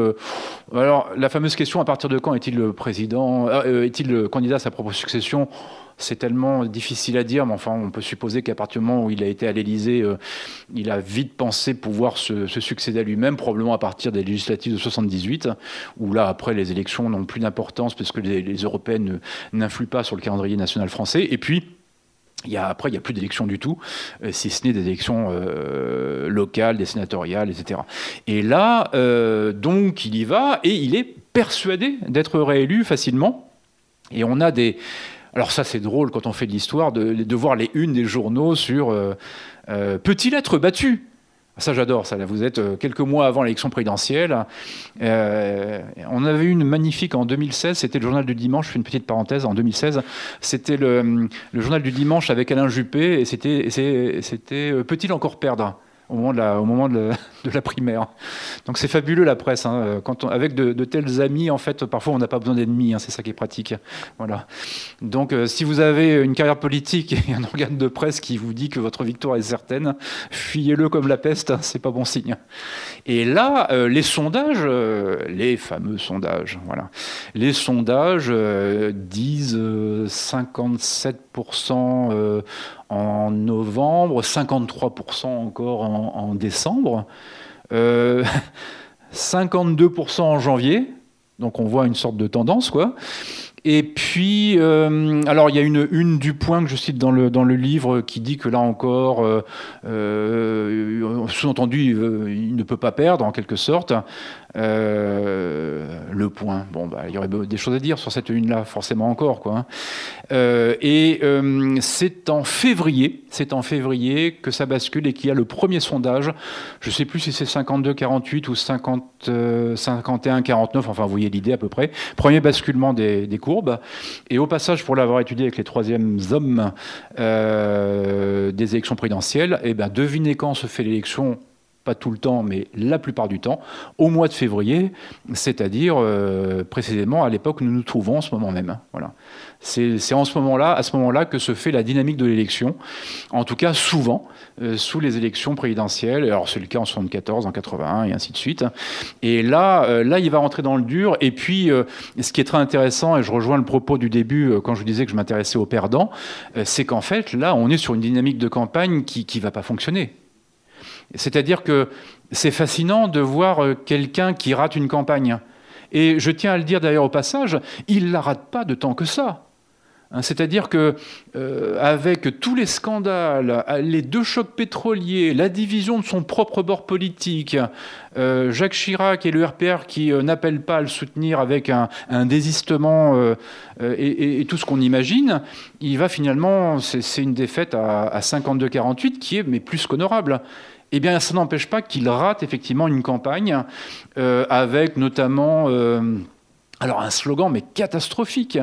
alors, la fameuse question à partir de quand est-il président, est-il candidat à sa propre succession? C'est tellement difficile à dire, mais enfin, on peut supposer qu'à partir du moment où il a été à l'Élysée, euh, il a vite pensé pouvoir se, succéder à lui-même, probablement à partir des législatives de 78, où là, après, les élections n'ont plus d'importance parce que les, Européennes n'influent pas sur le calendrier national français. Et puis, il y a, après, il n'y a plus d'élections du tout, euh, si ce n'est des élections euh, locales, des sénatoriales, etc. Et là, donc, il y va et il est persuadé d'être réélu facilement. Et on a des, alors ça c'est drôle quand on fait de l'histoire de, voir les unes des journaux sur euh, euh, petit lettre battu. Ça j'adore, ça. vous êtes euh, quelques mois avant l'élection présidentielle. on avait une magnifique en 2016, c'était le journal du dimanche, je fais une petite parenthèse, en 2016, c'était le, journal du dimanche avec Alain Juppé, et c'était Peut-il encore perdre? Au moment de la, primaire. Donc c'est fabuleux la presse. Hein. Quand avec de, tels amis, en fait, parfois on n'a pas besoin d'ennemis. Hein. c'est ça qui est pratique. Voilà. Donc euh, si vous avez une carrière politique et un organe de presse qui vous dit que votre victoire est certaine, fuyez-le comme la peste. Hein. c'est pas bon signe. Et là, euh, les sondages, euh, les fameux sondages, voilà, les sondages disent 57% en novembre, 53% encore en, décembre, 52% euh, en janvier. Donc on voit une sorte de tendance, quoi. Et puis, euh, alors il y a une une du point que je cite dans le, dans le livre qui dit que là encore, euh, sous-entendu, il, ne peut pas perdre en quelque sorte. Euh, le point, bon, bah, il y aurait des choses à dire sur cette une-là, forcément encore. Quoi, hein. euh, et euh, c'est en février, c'est en février que ça bascule et qu'il y a le premier sondage. Je ne sais plus si c'est 52-48 ou 51-49, enfin vous voyez l'idée à peu près. Premier basculement des, courbes. Et au passage, pour l'avoir étudié avec les troisièmes hommes des élections présidentielles, et eh ben, devinez quand se fait l'élection pas tout le temps, mais la plupart du temps, au mois de février, c'est-à-dire euh, précisément à l'époque où nous nous trouvons en ce moment même. Voilà. C'est en ce moment-là, à ce moment-là, que se fait la dynamique de l'élection. En tout cas, souvent, euh, sous les élections présidentielles. Alors c'est le cas en 74, en 81 et ainsi de suite. Et là, euh, là, il va rentrer dans le dur. Et puis, ce qui est très intéressant, et je rejoins le propos du début quand je disais que je m'intéressais aux perdants, c'est qu'en fait, là, on est sur une dynamique de campagne qui ne va pas fonctionner. C'est-à-dire que c'est fascinant de voir euh, quelqu'un qui rate une campagne. Et je tiens à le dire d'ailleurs au passage, il ne la rate pas de tant que ça. Hein, c'est-à-dire que euh, avec tous les scandales, les deux chocs pétroliers, la division de son propre bord politique, euh, Jacques Chirac et le RPR qui n'appellent pas à le soutenir avec un, désistement et, tout ce qu'on imagine, il va finalement, c'est une défaite à, à 52-48 qui est mais plus qu'honorable eh bien, ça n'empêche pas qu'il rate effectivement une campagne euh, avec notamment euh, alors un slogan mais catastrophique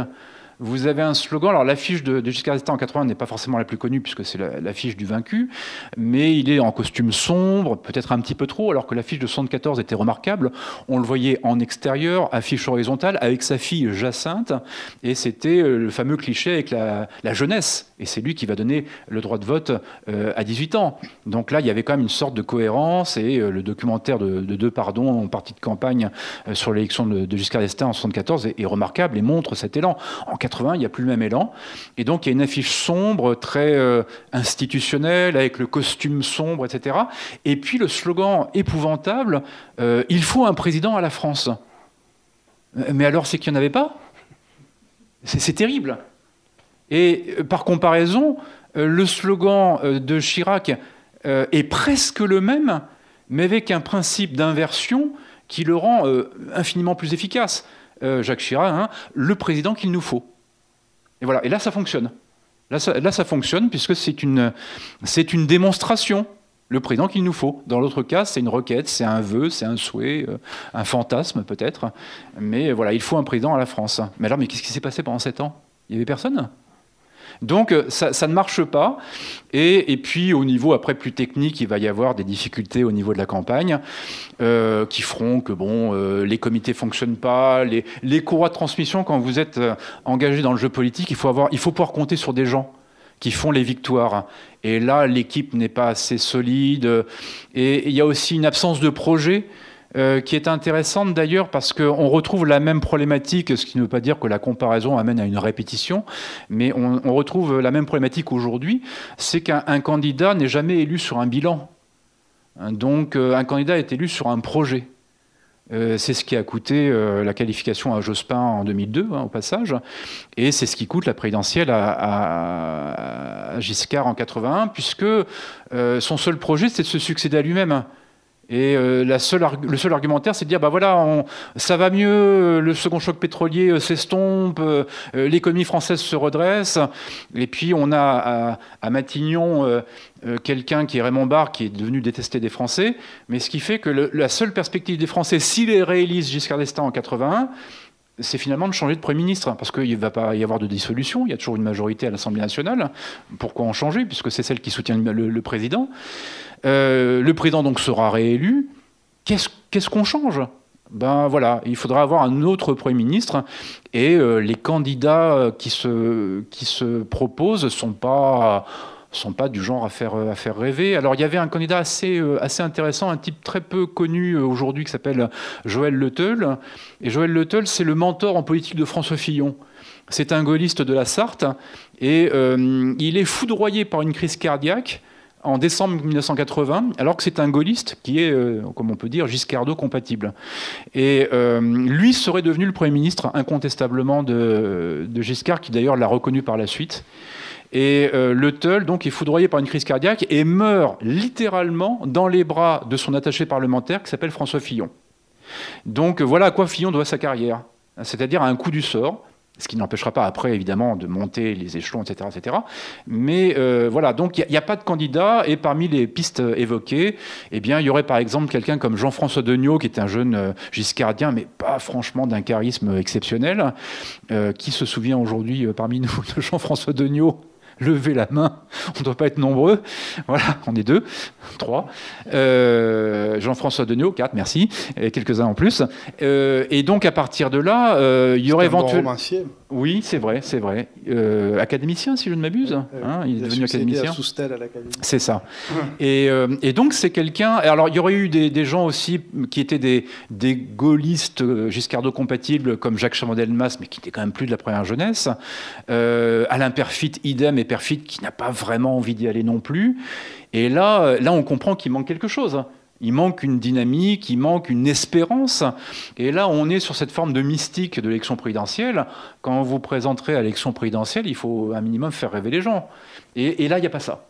vous avez un slogan. Alors l'affiche de, de Giscard d'Estaing en 80 n'est pas forcément la plus connue puisque c'est l'affiche du vaincu, mais il est en costume sombre, peut-être un petit peu trop, alors que l'affiche de 74 était remarquable. On le voyait en extérieur, affiche horizontale, avec sa fille Jacinthe, et c'était euh, le fameux cliché avec la, jeunesse. Et c'est lui qui va donner le droit de vote euh, à 18 ans. Donc là, il y avait quand même une sorte de cohérence, et euh, le documentaire de, Deux Pardons en partie de campagne sur l'élection de, Giscard d'Estaing en 74 est, est, remarquable et montre cet élan. En il n'y a plus le même élan. Et donc, il y a une affiche sombre, très euh, institutionnelle, avec le costume sombre, etc. Et puis, le slogan épouvantable euh, Il faut un président à la France. Euh, mais alors, c'est qu'il n'y en avait pas? C'est terrible. Et par comparaison, le slogan de Chirac est presque le même, mais avec un principe d'inversion qui le rend infiniment plus efficace. Jacques Chirac, hein, le président qu'il nous faut. Et voilà. Là, ça fonctionne. Là, ça, fonctionne puisque c'est une, démonstration le président qu'il nous faut. Dans l'autre cas, c'est une requête, c'est un vœu, c'est un souhait, euh, un fantasme peut-être. Mais voilà, il faut un président à la France. Mais alors, mais qu'est-ce qui s'est passé pendant sept ans? Il n'y avait personne? Donc euh, ça, ne marche pas. Et, puis au niveau après plus technique, il va y avoir des difficultés au niveau de la campagne euh, qui feront que bon, les comités fonctionnent pas, les, les courroies de transmission quand vous êtes engagé dans le jeu politique, il faut avoir, il faut pouvoir compter sur des gens qui font les victoires. Et là, l'équipe n'est pas assez solide. Et il y a aussi une absence de projet. Euh, qui est intéressante d'ailleurs parce qu'on retrouve la même problématique, ce qui ne veut pas dire que la comparaison amène à une répétition, mais on, retrouve la même problématique aujourd'hui, c'est qu'un candidat n'est jamais élu sur un bilan. Donc euh, un candidat est élu sur un projet. Euh, c'est ce qui a coûté la qualification à Jospin en 2002, hein, au passage, et c'est ce qui coûte la présidentielle à, Giscard en 81, puisque son seul projet, c'est de se succéder à lui-même. Et euh, le seul argumentaire, c'est de dire, bah voilà, ça va mieux, le second choc pétrolier euh, s'estompe, euh, l'économie française se redresse, et puis on a à, Matignon quelqu'un qui est Raymond Barre, qui est devenu détesté des Français, mais ce qui fait que la seule perspective des Français, s'ils les réélisent Giscard d'Estaing en 81, c'est finalement de changer de Premier ministre, parce qu'il ne va pas y avoir de dissolution, il y a toujours une majorité à l'Assemblée nationale. Pourquoi en changer, puisque c'est celle qui soutient le président? Euh, le président donc sera réélu. Qu'est-ce qu'on change? Ben voilà, il faudra avoir un autre Premier ministre et euh, les candidats qui se, qui se proposent ne sont pas, sont pas du genre à faire, à faire rêver. Alors il y avait un candidat assez, euh, assez intéressant, un type très peu connu aujourd'hui qui s'appelle Joël Le Et Joël Le c'est le mentor en politique de François Fillon. C'est un gaulliste de la Sarthe et il est foudroyé par une crise cardiaque en décembre 1980, alors que c'est un gaulliste qui est, euh, comme on peut dire, Giscardo compatible. Et euh, lui serait devenu le Premier ministre incontestablement de, Giscard, qui d'ailleurs l'a reconnu par la suite. Et euh, Le Teul, donc, est foudroyé par une crise cardiaque et meurt littéralement dans les bras de son attaché parlementaire qui s'appelle François Fillon. Donc voilà à quoi Fillon doit sa carrière, c'est-à-dire à un coup du sort ce qui n'empêchera pas après, évidemment, de monter les échelons, etc. etc. Mais euh, voilà, donc il n'y a, pas de candidat, et parmi les pistes évoquées, eh bien, il y aurait par exemple quelqu'un comme Jean-François Degnaud, qui est un jeune euh, giscardien, mais pas franchement d'un charisme exceptionnel. Euh, qui se souvient aujourd'hui parmi nous de Jean-François Degnaud levez la main, on ne doit pas être nombreux. Voilà, on est deux, trois. Euh, Jean-François Degnaud, quatre, merci, et quelques-uns en plus. Euh, et donc à partir de là, euh, il y aurait éventuellement. Oui, c'est vrai, c'est vrai. académicien, si je ne m'abuse. Hein, il, est devenu académicien. C'est ça. Et, donc c'est quelqu'un. Alors il y aurait eu des, gens aussi qui étaient des, des gaullistes Giscardo compatibles comme Jacques Chamanel-Mas, mais qui n'étaient quand même plus de la première jeunesse. Alain Perfit, idem, et Perfit qui n'a pas vraiment envie d'y aller non plus. Et là, là on comprend qu'il manque quelque chose. Il manque une dynamique, il manque une espérance. Et là, on est sur cette forme de mystique de l'élection présidentielle. Quand vous présenterez à l'élection présidentielle, il faut un minimum faire rêver les gens. Et, là, il n'y a pas ça.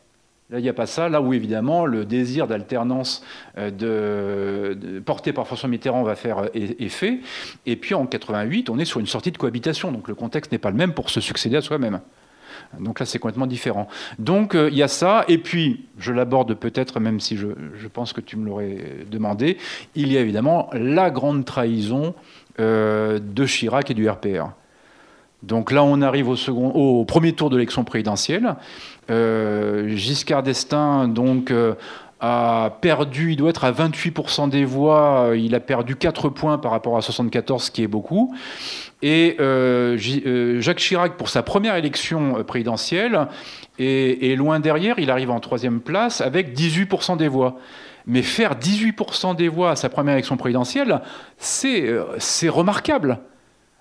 Là, il n'y a pas ça. Là où, évidemment, le désir d'alternance euh, porté par François Mitterrand va faire effet. Et puis, en 88, on est sur une sortie de cohabitation. Donc, le contexte n'est pas le même pour se succéder à soi-même. Donc là, c'est complètement différent. Donc euh, il y a ça, et puis, je l'aborde peut-être, même si je, pense que tu me l'aurais demandé, il y a évidemment la grande trahison euh, de Chirac et du RPR. Donc là, on arrive au, premier tour de l'élection présidentielle. Euh, Giscard d'Estaing, donc, a perdu, il doit être à 28% des voix, il a perdu 4 points par rapport à 74, ce qui est beaucoup. Et euh, euh, Jacques Chirac, pour sa première élection euh, présidentielle, est, loin derrière, il arrive en troisième place avec 18% des voix. Mais faire 18% des voix à sa première élection présidentielle, c'est remarquable.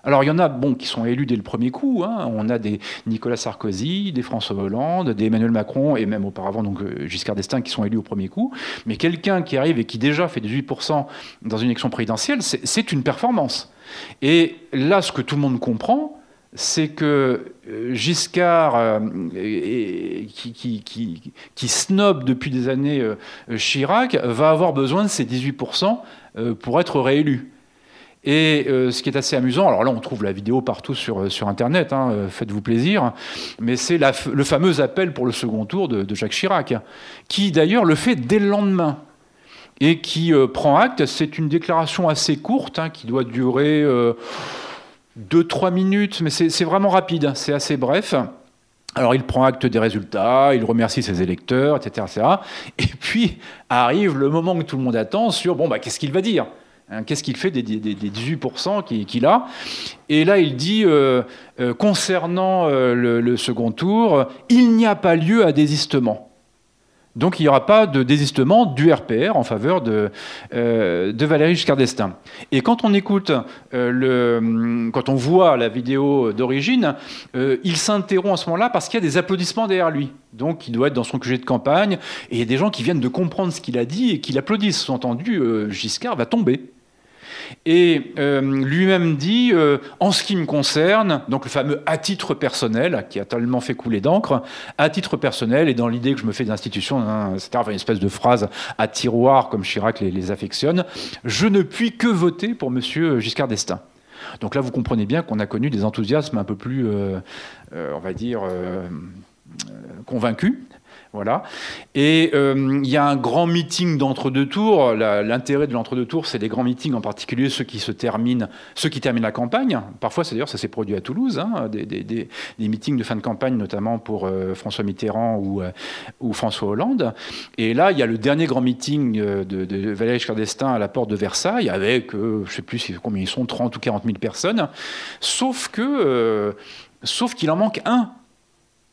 Alors il y en a bon, qui sont élus dès le premier coup. Hein. On a des Nicolas Sarkozy, des François Hollande, des Emmanuel Macron et même auparavant donc euh, Giscard d'Estaing qui sont élus au premier coup. Mais quelqu'un qui arrive et qui déjà fait 18% dans une élection présidentielle, c'est une performance. Et là, ce que tout le monde comprend, c'est que euh, Giscard, euh, qui, qui, snob depuis des années Chirac, va avoir besoin de ces 18% pour être réélu. Et ce qui est assez amusant, alors là on trouve la vidéo partout sur, sur Internet, hein, faites-vous plaisir, mais c'est le fameux appel pour le second tour de, Jacques Chirac, qui d'ailleurs le fait dès le lendemain et qui prend acte. C'est une déclaration assez courte hein, qui doit durer 2-3 minutes, mais c'est vraiment rapide, c'est assez bref. Alors il prend acte des résultats, il remercie ses électeurs, etc. etc. Et puis arrive le moment que tout le monde attend sur, bon, bah, qu'est-ce qu'il va dire? hein, Qu'est-ce qu'il fait des, 18% qu'il a Et là, il dit, euh, euh, concernant euh, le, second tour, il n'y a pas lieu à désistement. Donc il n'y aura pas de désistement du RPR en faveur de, Valéry Giscard d'Estaing. Et quand on écoute, quand on voit la vidéo d'origine, il s'interrompt à ce moment-là parce qu'il y a des applaudissements derrière lui. Donc il doit être dans son QG de campagne et il y a des gens qui viennent de comprendre ce qu'il a dit et qui l'applaudissent. Sous-entendu, Giscard va tomber. Et euh, lui-même dit, euh, en ce qui me concerne, donc le fameux à titre personnel, qui a tellement fait couler d'encre, à titre personnel, et dans l'idée que je me fais d'institution, hein, c'est-à-dire une espèce de phrase à tiroir, comme Chirac les, affectionne, je ne puis que voter pour M. Giscard d'Estaing. Donc là, vous comprenez bien qu'on a connu des enthousiasmes un peu plus, euh, on va dire, convaincus. Voilà. Et euh, il y a un grand meeting d'entre-deux tours. L'intérêt de l'entre-deux tours, c'est les grands meetings, en particulier ceux qui se terminent, ceux qui terminent la campagne. Parfois, d'ailleurs, ça s'est produit à Toulouse, hein, des, meetings de fin de campagne, notamment pour euh, François Mitterrand euh, ou, François Hollande. Et là, il y a le dernier grand meeting de, de Valéry Giscard à la porte de Versailles, avec, je ne sais plus combien ils sont, 30 ou 40 000 personnes. Sauf que, sauf qu'il en manque un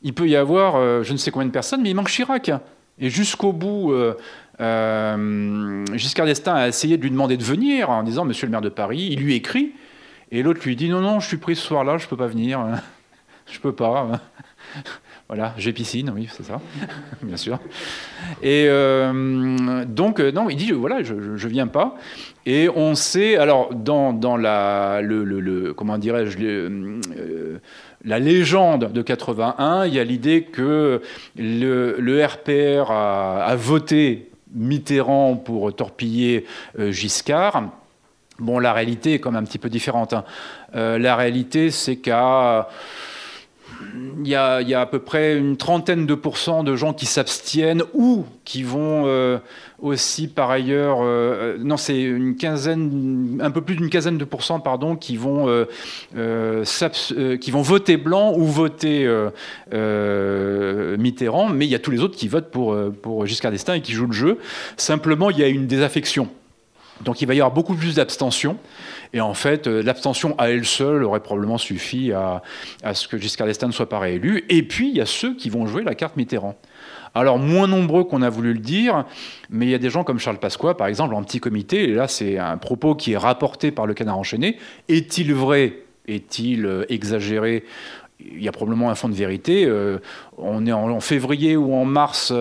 il peut y avoir euh, je ne sais combien de personnes, mais il manque Chirac. Et jusqu'au bout, euh, euh, Giscard d'Estaing a essayé de lui demander de venir en disant Monsieur le maire de Paris, il lui écrit, et l'autre lui dit Non, non, je suis pris ce soir-là, je ne peux pas venir, je peux pas. Voilà, j'ai piscine, oui, c'est ça, bien sûr. Et donc, non, il dit, voilà, je ne viens pas. Et on sait, alors, dans, dans la, le, le, comment dirais-je, la légende de 81, il y a l'idée que le, RPR a, voté Mitterrand pour torpiller euh, Giscard. Bon, la réalité est quand même un petit peu différente. Hein. Euh, la réalité, c'est qu'à il y, a, à peu près une trentaine de pourcents de gens qui s'abstiennent ou qui vont euh, aussi par ailleurs, euh, non c'est une quinzaine, un peu plus d'une quinzaine de pourcents pardon, qui vont, euh, qui vont voter blanc ou voter Mitterrand, mais il y a tous les autres qui votent pour, pour Giscard d'Estaing et qui jouent le jeu. Simplement, il y a une désaffection. Donc il va y avoir beaucoup plus d'abstention. Et en fait, euh, l'abstention à elle seule aurait probablement suffi à, ce que Giscard d'Estaing ne soit pas réélu. Et puis, il y a ceux qui vont jouer la carte Mitterrand. Alors, moins nombreux qu'on a voulu le dire, mais il y a des gens comme Charles Pasqua, par exemple, en petit comité, et là, c'est un propos qui est rapporté par le canard enchaîné. Est-il vrai? Est-il euh, exagéré? Il y a probablement un fond de vérité. Euh, on est en, février ou en mars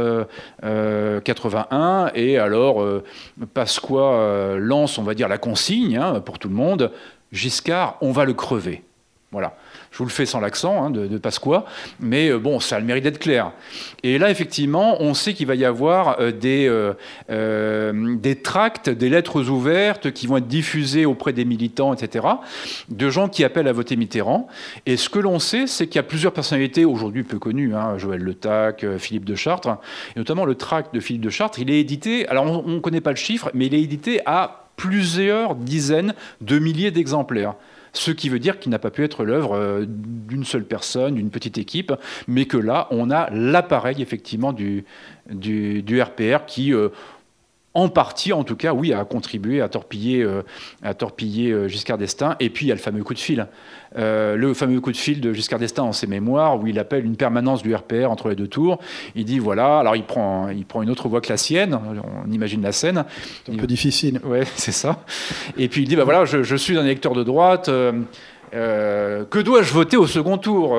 81, euh, et alors euh, Pasqua lance, on va dire, la consigne hein, pour tout le monde. Giscard, on va le crever. Voilà. Je vous le fais sans l'accent hein, de, Pasqua, mais euh, bon, ça a le mérite d'être clair. Et là, effectivement, on sait qu'il va y avoir euh, des, euh, des tracts, des lettres ouvertes qui vont être diffusées auprès des militants, etc., de gens qui appellent à voter Mitterrand. Et ce que l'on sait, c'est qu'il y a plusieurs personnalités aujourd'hui peu connues, hein, Joël Le Tac, Philippe de Chartres, et notamment le tract de Philippe de Chartres. Il est édité, alors on ne connaît pas le chiffre, mais il est édité à plusieurs dizaines de milliers d'exemplaires ce qui veut dire qu'il n'a pas pu être l'œuvre euh, d'une seule personne, d'une petite équipe, mais que là, on a l'appareil effectivement du, RPR qui, euh, en partie, en tout cas, oui, a contribué à torpiller, euh, à torpiller euh, Giscard d'Estaing. Et puis, il y a le fameux coup de fil. Euh, le fameux coup de fil de Giscard d'Estaing en ses mémoires, où il appelle une permanence du RPR entre les deux tours. Il dit voilà, alors il prend, il prend une autre voix que la sienne, on imagine la scène. C'est un peu difficile. Ouais, c'est ça. Et puis il dit bah voilà, je, je suis un électeur de droite. Que dois-je voter au second tour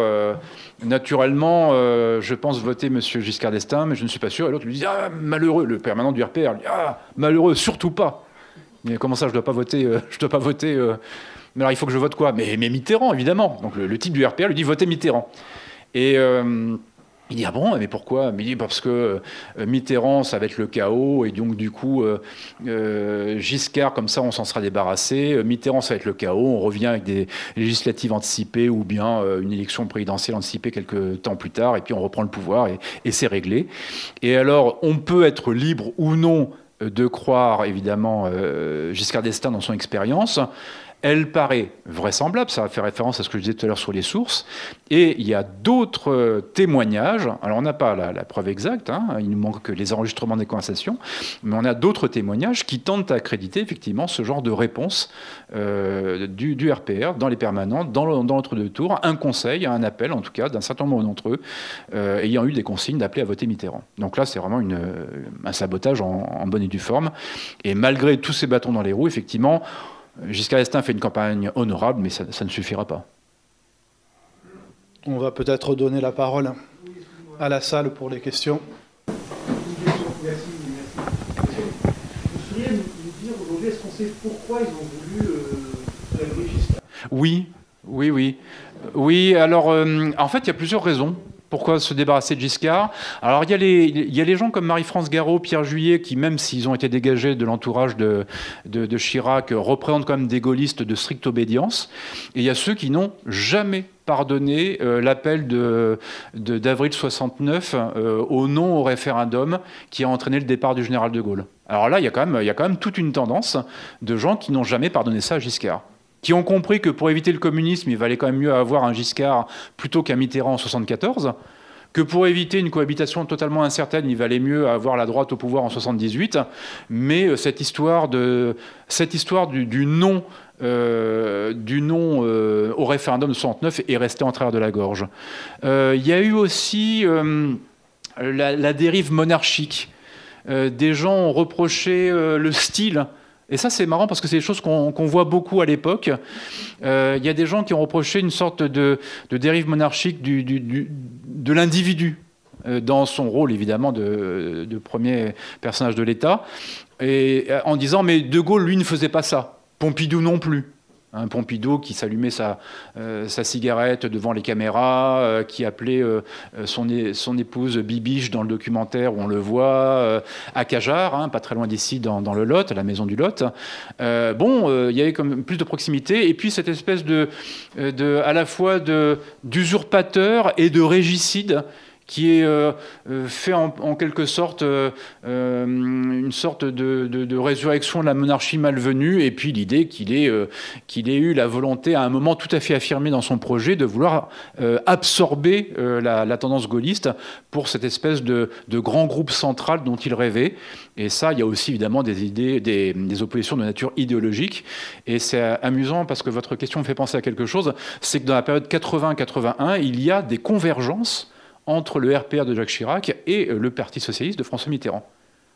Naturellement, euh, je pense voter M. Giscard d'Estaing, mais je ne suis pas sûr. Et l'autre lui dit Ah, malheureux, le permanent du RPR, lui dit, Ah, malheureux, surtout pas. Mais comment ça, je ne dois pas voter Je dois pas voter. Mais alors, il faut que je vote quoi? Mais, Mitterrand, évidemment. Donc, le, type du RPR lui dit Votez Mitterrand. Et. Il dit ah bon mais pourquoi? Il dit parce que euh, Mitterrand ça va être le chaos et donc du coup euh, euh, Giscard comme ça on s'en sera débarrassé. Mitterrand ça va être le chaos. On revient avec des législatives anticipées ou bien une élection présidentielle anticipée quelques temps plus tard et puis on reprend le pouvoir et, et c'est réglé. Et alors on peut être libre ou non de croire évidemment Giscard d'Estaing dans son expérience. Elle paraît vraisemblable, ça faire référence à ce que je disais tout à l'heure sur les sources, et il y a d'autres témoignages, alors on n'a pas la, preuve exacte, hein, il nous manque que les enregistrements des conversations, mais on a d'autres témoignages qui tentent à accréditer effectivement ce genre de réponse euh, du, RPR dans les permanents, dans l'entre-deux tours, un conseil, un appel en tout cas d'un certain nombre d'entre eux, euh, ayant eu des consignes d'appeler à voter Mitterrand. Donc là c'est vraiment un sabotage en, en bonne et due forme, et malgré tous ces bâtons dans les roues, effectivement, Giscard d'Estaing fait une campagne honorable, mais ça, ne suffira pas. On va peut-être donner la parole à la salle pour les questions. Merci, Vous pourriez nous dire aujourd'hui, est-ce qu'on sait pourquoi ils ont voulu euh, Giscard Oui, oui, oui. Oui, alors euh, en fait, il y a plusieurs raisons. Pourquoi se débarrasser de Giscard Alors, il y, a les, gens comme Marie-France Garot, Pierre Juillet, qui, même s'ils ont été dégagés de l'entourage de, Chirac, représentent quand même des gaullistes de stricte obédience. Et il y a ceux qui n'ont jamais pardonné euh, l'appel d'avril de, d'avril 69 euh, au non au référendum qui a entraîné le départ du général de Gaulle. Alors là, il y a quand même, il y a quand même toute une tendance de gens qui n'ont jamais pardonné ça à Giscard qui ont compris que pour éviter le communisme, il valait quand même mieux avoir un Giscard plutôt qu'un Mitterrand en 1974, que pour éviter une cohabitation totalement incertaine, il valait mieux avoir la droite au pouvoir en 78. Mais euh, cette histoire, de, cette histoire du, non, euh, du non euh, au référendum de 69 est restée en travers de la gorge. il y a eu aussi la, dérive monarchique. des gens ont reproché le style et ça, c'est marrant parce que c'est des choses qu'on voit beaucoup à l'époque. Euh, il y a des gens qui ont reproché une sorte de, dérive monarchique de l'individu euh, dans son rôle, évidemment, de, de premier personnage de l'État, et en disant, mais De Gaulle, lui, ne faisait pas ça. Pompidou non plus un Pompidou qui s'allumait sa, euh, cigarette devant les caméras, euh, qui appelait euh, son, épouse Bibiche dans le documentaire où on le voit, à Cajar, hein, pas très loin d'ici, dans, le Lot, la maison du Lot. bon, il y avait comme plus de proximité, et puis cette espèce à la fois d'usurpateur et de régicide qui est euh, euh, fait en, quelque sorte euh, une sorte de, résurrection de la monarchie malvenue, et puis l'idée qu'il ait, eu la volonté à un moment tout à fait affirmé dans son projet de vouloir absorber la, tendance gaulliste pour cette espèce de, grand groupe central dont il rêvait. Et ça, il y a aussi évidemment des idées, des oppositions de nature idéologique. Et c'est amusant parce que votre question me fait penser à quelque chose, c'est que dans la période 80-81, il y a des convergences entre le RPR de Jacques Chirac et euh, le Parti socialiste de François Mitterrand.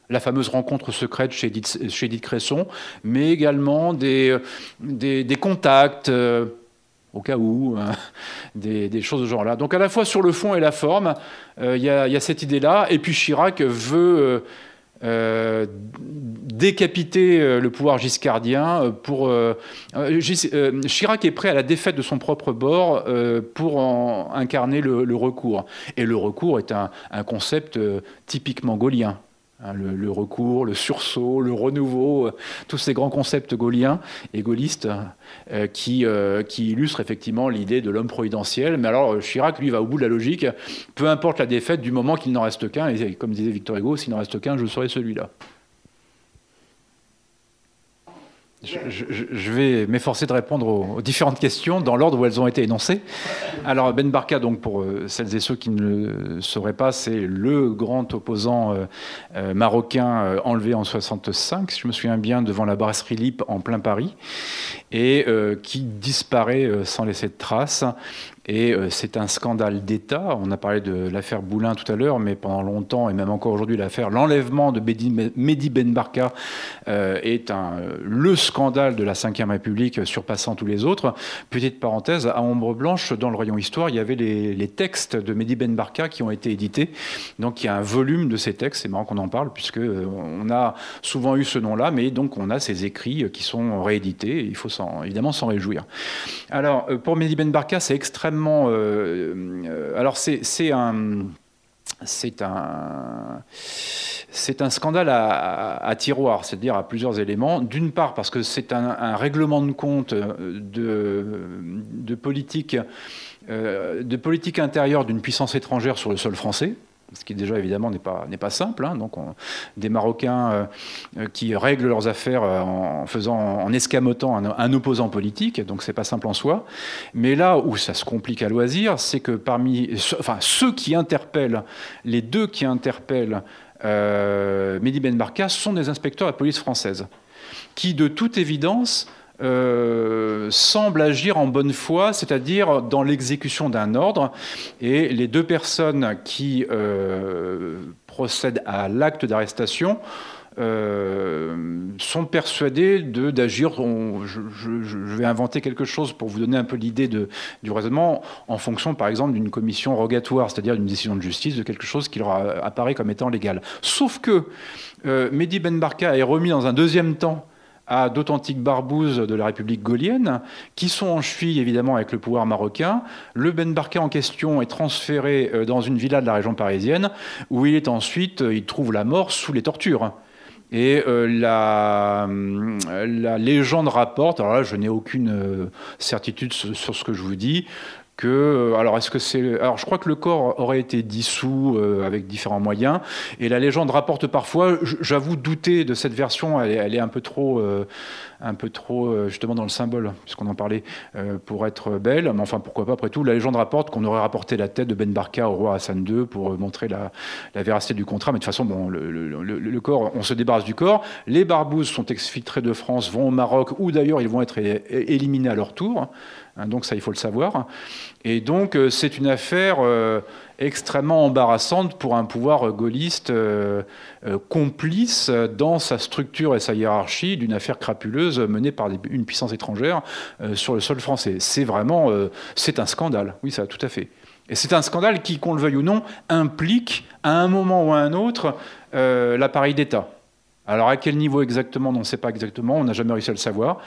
La fameuse rencontre secrète chez Edith, Cresson, mais également des, euh, contacts, euh, au cas où, hein, des, choses de ce genre-là. Donc à la fois sur le fond et la forme, il y, a cette idée-là. Et puis Chirac veut décapiter euh, le pouvoir giscardien euh, pour Chirac est prêt à la défaite de son propre bord pour en incarner le, recours. Et le recours est un concept typiquement gaulien Hein, le, recours, le sursaut, le renouveau, euh, tous ces grands concepts gaulliens et gaullistes euh, euh, qui, illustrent effectivement l'idée de l'homme providentiel. Mais alors Chirac, lui, va au bout de la logique, peu importe la défaite du moment qu'il n'en reste qu'un, et comme disait Victor Hugo, s'il n'en reste qu'un, je serai celui-là. Je, vais m'efforcer de répondre aux, différentes questions dans l'ordre où elles ont été énoncées. Alors Ben Barka, donc pour euh, celles et ceux qui ne le sauraient pas, c'est le grand opposant euh, euh, marocain enlevé en 65, si je me souviens bien, devant la brasserie Lip en plein Paris, et qui disparaît sans laisser de traces. Et euh, c'est un scandale d'État. On a parlé de l'affaire Boulin tout à l'heure, mais pendant longtemps, et même encore aujourd'hui, l'affaire, l'enlèvement de Mehdi Ben Barka euh, est un, le scandale de la Ve République surpassant tous les autres. Petite parenthèse, à Ombre Blanche, dans le rayon Histoire, il y avait les, textes de Mehdi Ben Barka qui ont été édités. Donc il y a un volume de ces textes, c'est marrant qu'on en parle, puisque euh, on a souvent eu ce nom-là, mais donc on a ces écrits qui sont réédités, il faut évidemment s'en réjouir. Alors, pour Mehdi Ben Barka, c'est extrêmement euh, euh, alors c'est un c'est un, scandale à, tiroir, c'est-à-dire à plusieurs éléments. D'une part, parce que c'est un, règlement de compte de, de politique, de politique intérieure d'une puissance étrangère sur le sol français ce qui déjà évidemment n'est pas, n'est pas simple. Hein. donc des Marocains euh, euh, qui règlent leurs affaires euh, en faisant, en escamotant un, opposant politique, donc c'est pas simple en soi. Mais là où ça se complique à loisir, c'est que parmi, enfin ceux qui interpellent, les deux qui interpellent Mehdi Ben Barka sont des inspecteurs de police française, qui de toute évidence euh, semble agir en bonne foi, c'est-à-dire dans l'exécution d'un ordre. Et les deux personnes qui euh, procèdent à l'acte d'arrestation euh, sont persuadées d'agir. Je, je, vais inventer quelque chose pour vous donner un peu l'idée du raisonnement en fonction, par exemple, d'une commission rogatoire, c'est-à-dire d'une décision de justice, de quelque chose qui leur apparaît comme étant légal. Sauf que Mehdi Ben Barka est remis dans un deuxième temps à d'authentiques barbouzes de la République gaulienne, qui sont en cheville évidemment avec le pouvoir marocain. Le Ben Barka en question est transféré euh, dans une villa de la région parisienne, où il est ensuite, euh, il trouve la mort sous les tortures. Et euh, la, la, légende rapporte, alors là je n'ai aucune certitude sur ce que je vous dis, que euh, alors est-ce que c'est alors je crois que le corps aurait été dissous euh, avec différents moyens. Et la légende rapporte parfois j'avoue douter de cette version elle est, un peu trop euh, un peu trop justement dans le symbole puisqu'on en parlait pour être belle. Mais enfin pourquoi pas après tout la légende rapporte qu'on aurait rapporté la tête de Ben Barka au roi Hassan II pour montrer la, la véracité du contrat. Mais de toute façon bon le, le, corps on se débarrasse du corps. Les barbouzes sont exfiltrés de France vont au Maroc ou d'ailleurs ils vont être éliminés à leur tour donc ça, il faut le savoir. Et donc euh, c'est une affaire euh, extrêmement embarrassante pour un pouvoir gaulliste euh, complice dans sa structure et sa hiérarchie d'une affaire crapuleuse menée par une puissance étrangère sur le sol français. C'est vraiment, c'est un scandale. Oui, ça, tout à fait. Et c'est un scandale qui, qu'on le veuille ou non, implique à un moment ou à un autre l'appareil d'État. Alors à quel niveau exactement, on ne sait pas exactement, on n'a jamais réussi à le savoir.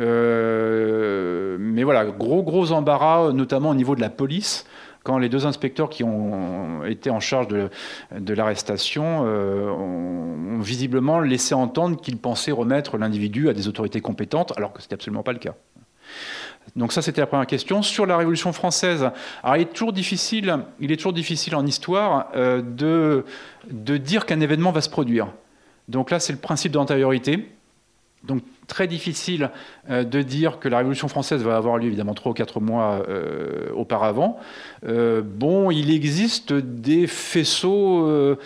Euh, mais voilà, gros gros embarras, notamment au niveau de la police, quand les deux inspecteurs qui ont été en charge de, l'arrestation euh, ont, visiblement laissé entendre qu'ils pensaient remettre l'individu à des autorités compétentes, alors que ce n'était absolument pas le cas. Donc ça, c'était la première question. Sur la Révolution française, alors il est toujours difficile, il est toujours difficile en histoire euh, de, de dire qu'un événement va se produire. Donc là, c'est le principe d'antériorité. Donc très difficile euh, de dire que la Révolution française va avoir lieu évidemment trois ou quatre mois euh, auparavant. Euh, bon, il existe des faisceaux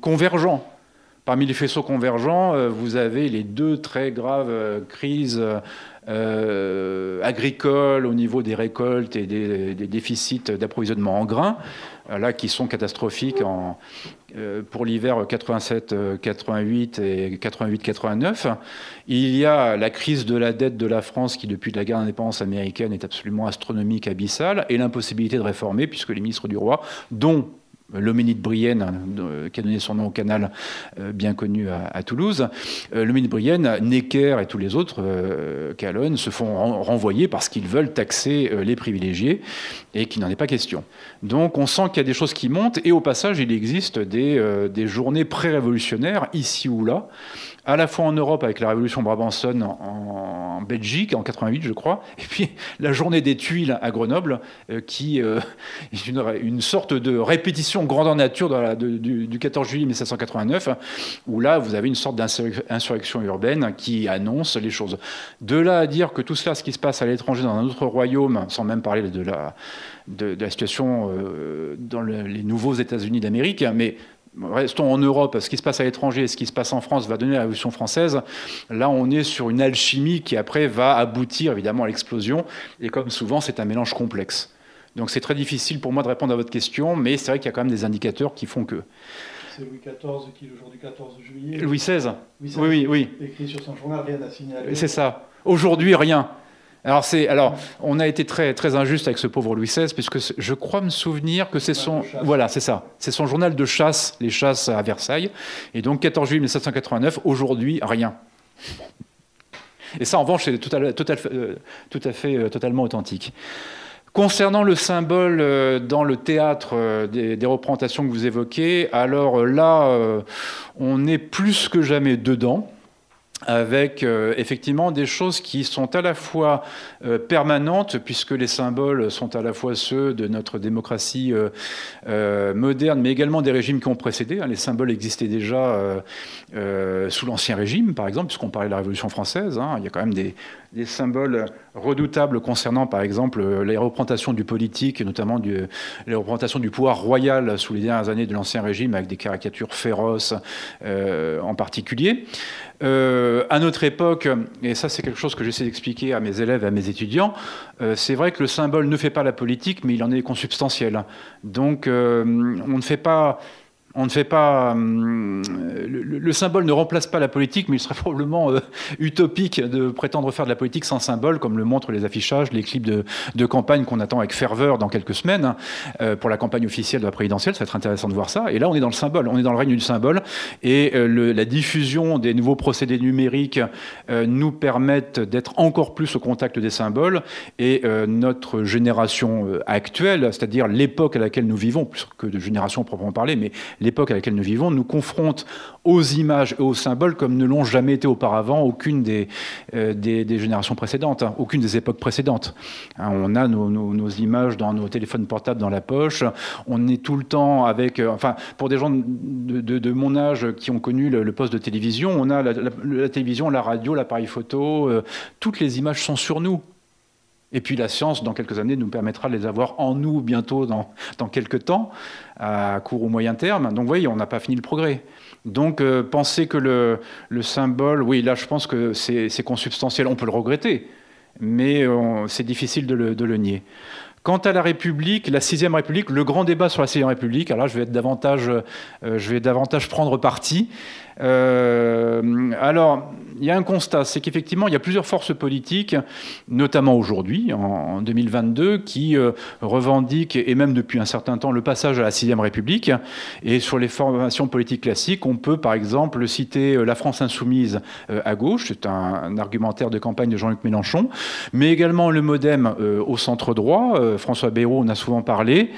convergents. Parmi les faisceaux convergents, vous avez les deux très graves crises agricoles au niveau des récoltes et des, des déficits d'approvisionnement en grains, là qui sont catastrophiques en, pour l'hiver 87-88 et 88-89. Il y a la crise de la dette de la France qui, depuis la guerre d'indépendance américaine, est absolument astronomique, abyssale, et l'impossibilité de réformer, puisque les ministres du roi, dont l'homénide Brienne, euh, qui a donné son nom au canal euh, bien connu à, Toulouse, euh, l'homénide Brienne, Necker et tous les autres, Calonne, se font renvoyer parce qu'ils veulent taxer les privilégiés et qu'il n'en est pas question. Donc on sent qu'il y a des choses qui montent et au passage il existe des, des journées pré-révolutionnaires ici ou là à la fois en Europe avec la révolution Brabançonne en, Belgique en 88 je crois, et puis la journée des tuiles à Grenoble euh, qui euh, est une, sorte de répétition grandeur nature du, 14 juillet 1789 où là vous avez une sorte d'insurrection urbaine qui annonce les choses. De là à dire que tout cela, ce qui se passe à l'étranger dans un autre royaume, sans même parler de la, situation euh, dans les nouveaux États-Unis d'Amérique, mais restons en Europe, ce qui se passe à l'étranger, ce qui se passe en France va donner la Révolution française. Là, on est sur une alchimie qui après va aboutir évidemment à l'explosion. Et comme souvent, c'est un mélange complexe. Donc c'est très difficile pour moi de répondre à votre question, mais c'est vrai qu'il y a quand même des indicateurs qui font que. C'est Louis XIV qui est aujourd'hui 14 juillet. Louis XVI. Oui, oui, oui. Écrit sur son journal, rien à signaler. C'est ça. Aujourd'hui, rien. Alors, on a été très, très injuste avec ce pauvre Louis XVI, puisque je crois me souvenir que c'est son, voilà, c'est ça, c'est son journal de chasse, les chasses à Versailles, et donc 14 juillet 1789. Aujourd'hui, rien. Et ça, en revanche, c'est tout à, tout à, tout à fait euh, totalement authentique. Concernant le symbole euh, dans le théâtre euh, des, représentations que vous évoquez, alors là, on est plus que jamais dedans avec euh, effectivement des choses qui sont à la fois euh, permanentes, puisque les symboles sont à la fois ceux de notre démocratie euh, moderne, mais également des régimes qui ont précédé. Hein. Les symboles existaient déjà sous l'Ancien Régime, par exemple, puisqu'on parlait de la Révolution française. Hein. Il y a quand même des, des, symboles redoutables concernant, par exemple, les représentations du politique, et notamment du, les représentations du pouvoir royal sous les dernières années de l'Ancien Régime, avec des caricatures féroces en particulier. Euh, à notre époque, et ça c'est quelque chose que j'essaie d'expliquer à mes élèves à mes étudiants, euh, c'est vrai que le symbole ne fait pas la politique, mais il en est consubstantiel. Donc euh, on ne fait pas on ne fait pas. Hum, le, symbole ne remplace pas la politique, mais il serait probablement euh, utopique de prétendre faire de la politique sans symbole, comme le montrent les affichages, les clips de, campagne qu'on attend avec ferveur dans quelques semaines euh, pour la campagne officielle de la présidentielle. Ça va être intéressant de voir ça. Et là, on est dans le symbole, on est dans le règne du symbole. Et euh, la diffusion des nouveaux procédés numériques nous permettent d'être encore plus au contact des symboles. Et notre génération actuelle, c'est-à-dire l'époque à laquelle nous vivons, plus que de génération proprement parler, mais l'époque à laquelle nous vivons nous confronte aux images et aux symboles comme ne l'ont jamais été auparavant aucune des, euh, des, générations précédentes, hein, aucune des époques précédentes. Hein, on a nos, images dans nos téléphones portables dans la poche, on est tout le temps avec, euh, enfin, pour des gens de, mon âge qui ont connu le, poste de télévision, on a la, télévision, la radio, l'appareil photo, euh, toutes les images sont sur nous. Et puis la science, dans quelques années, nous permettra de les avoir en nous bientôt, dans, dans quelques temps, à court ou moyen terme. Donc vous voyez, on n'a pas fini le progrès. Donc euh, penser que le, le, symbole, oui, là je pense que c'est consubstantiel, on peut le regretter, mais euh, c'est difficile de le, de le, nier. Quant à la République, la sixième République, le grand débat sur la sixième République, alors là je vais, être davantage, euh, je vais davantage prendre parti. Euh, alors, il y a un constat, c'est qu'effectivement, il y a plusieurs forces politiques, notamment aujourd'hui, en, 2022, qui euh, revendiquent, et même depuis un certain temps, le passage à la Sixième République. Et sur les formations politiques classiques, on peut par exemple citer euh, la France insoumise à gauche, c'est un, argumentaire de campagne de Jean-Luc Mélenchon, mais également le Modem au centre droit, François Bayrou en a souvent parlé,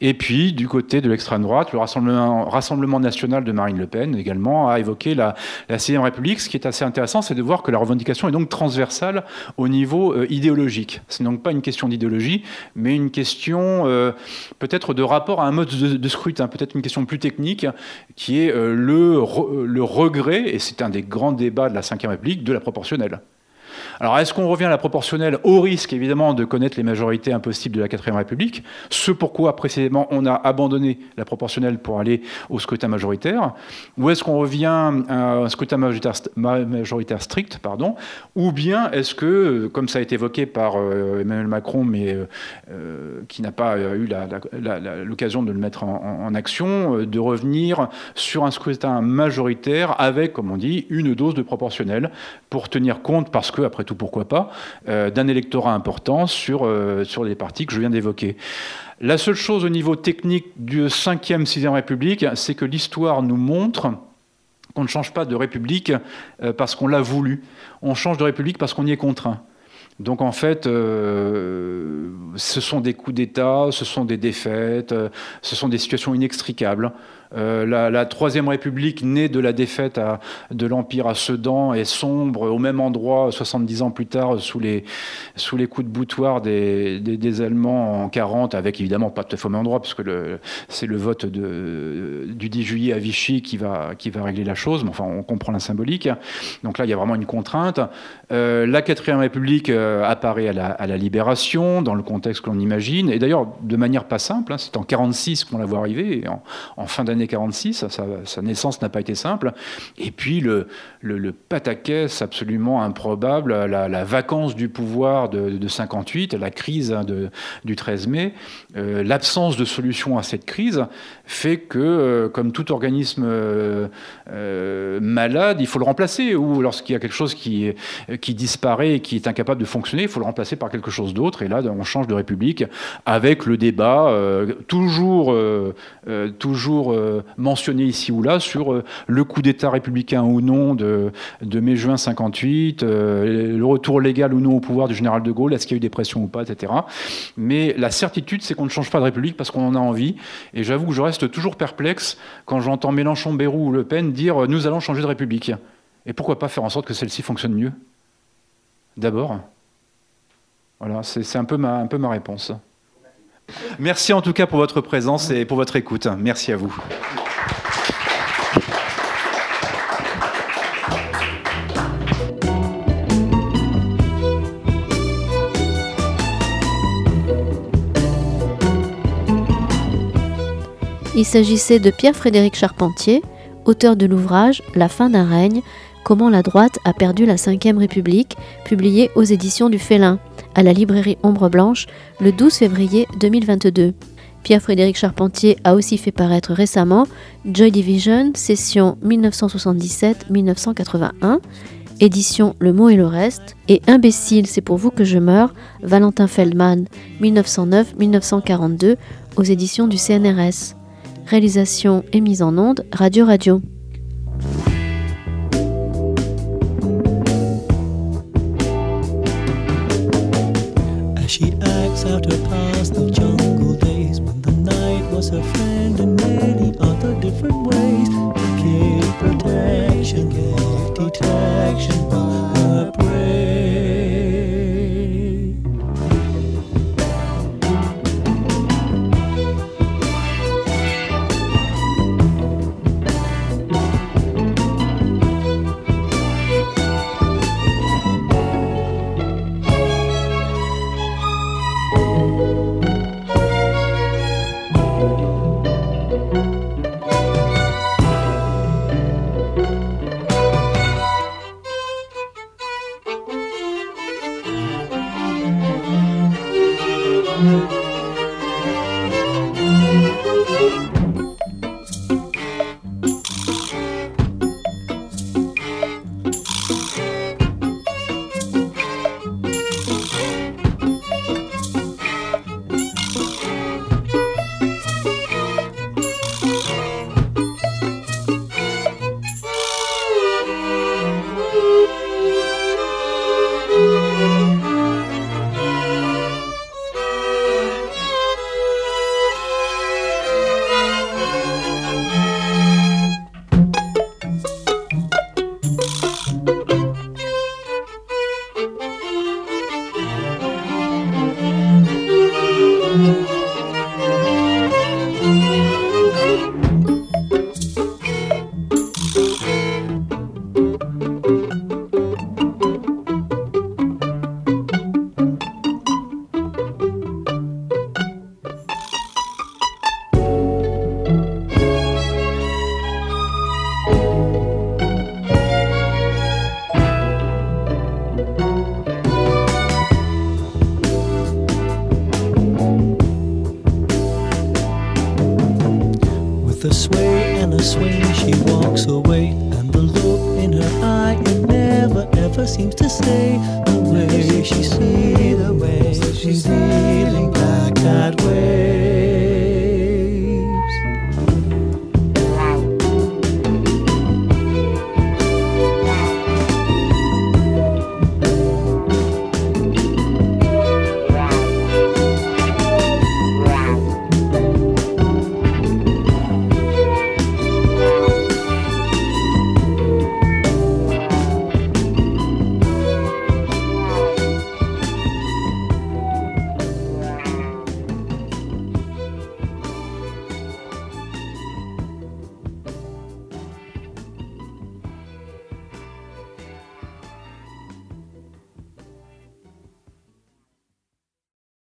et puis du côté de l'extrême droite, le Rassemblement, Rassemblement national de Marine Le Pen également a évoqué la, la Sixième République. Ce qui est assez intéressant, c'est de voir que la revendication est donc transversale au niveau euh, idéologique. Ce n'est donc pas une question d'idéologie, mais une question euh, peut-être de rapport à un mode de, scrutin, peut-être une question plus technique, qui est euh, le, le regret, et c'est un des grands débats de la Ve République, de la proportionnelle. Alors, est-ce qu'on revient à la proportionnelle au risque, évidemment, de connaître les majorités impossibles de la 4 République? Ce pourquoi, précisément, on a abandonné la proportionnelle pour aller au scrutin majoritaire? Ou est-ce qu'on revient à un scrutin majoritaire, strict pardon? Ou bien est-ce que, comme ça a été évoqué par euh, Emmanuel Macron, mais euh, euh, qui n'a pas eu l'occasion de le mettre en, en action, de revenir sur un scrutin majoritaire avec, comme on dit, une dose de proportionnelle pour tenir compte, parce que, après tout, pourquoi pas, euh, d'un électorat important sur, euh, sur les partis que je viens d'évoquer. La seule chose au niveau technique du 5e, 6e République, c'est que l'histoire nous montre qu'on ne change pas de République euh, parce qu'on l'a voulu. On change de République parce qu'on y est contraint. Donc en fait, ce sont des coups d'État, ce sont des défaites, ce sont des situations inextricables. Euh, la, Troisième République, née de la défaite de l'Empire à Sedan, est sombre au même endroit 70 ans plus tard sous les, coups de boutoir des, Allemands en 40, avec évidemment pas tout à fait au même endroit, puisque c'est le vote du 10 juillet à Vichy qui va, régler la chose, mais enfin on comprend la symbolique. Donc là, il y a vraiment une contrainte. Euh, la Quatrième République euh, apparaît à la, Libération, dans le contexte que l'on imagine, et d'ailleurs de manière pas simple, hein, c'est en 46 qu'on la voit arriver, en fin d'année 46, sa, naissance n'a pas été simple. Et puis le, le, pataquès absolument improbable, la, vacance du pouvoir de, 58, la crise hein, de, du 13 mai, euh, l'absence de solution à cette crise fait que, euh, comme tout organisme euh, malade, il faut le remplacer. Ou lorsqu'il y a quelque chose qui, qui disparaît et qui est incapable de fonctionner, il faut le remplacer par quelque chose d'autre. Et là, on change de république avec le débat toujours, toujours mentionné ici ou là sur euh, le coup d'État républicain ou non de, mai-juin 58, le retour légal ou non au pouvoir du général de Gaulle, est-ce qu'il y a eu des pressions ou pas, etc. Mais la certitude, c'est qu'on ne change pas de République parce qu'on en a envie. Et j'avoue que je reste toujours perplexe quand j'entends Mélenchon, Bérou ou Le Pen dire nous allons changer de République. Et pourquoi pas faire en sorte que celle-ci fonctionne mieux? D'abord. Voilà, c'est un peu ma réponse. Merci en tout cas pour votre présence et pour votre écoute. Merci à vous. Il s'agissait de Pierre-Frédéric Charpentier, auteur de l'ouvrage La fin d'un règne, comment la droite a perdu la Ve République, publié aux éditions du Félin, à la librairie Ombre Blanche, le 12 février 2022. Pierre-Frédéric Charpentier a aussi fait paraître récemment Joy Division, session 1977-1981, édition Le mot et le reste, et Imbécile, c'est pour vous que je meurs, Valentin Feldman, 1909-1942, aux éditions du CNRS. Réalisation et mise en onde, Radio Radio. Out her past of jungle days when the night was her friend in many other different ways. Gave protection, gave detection, her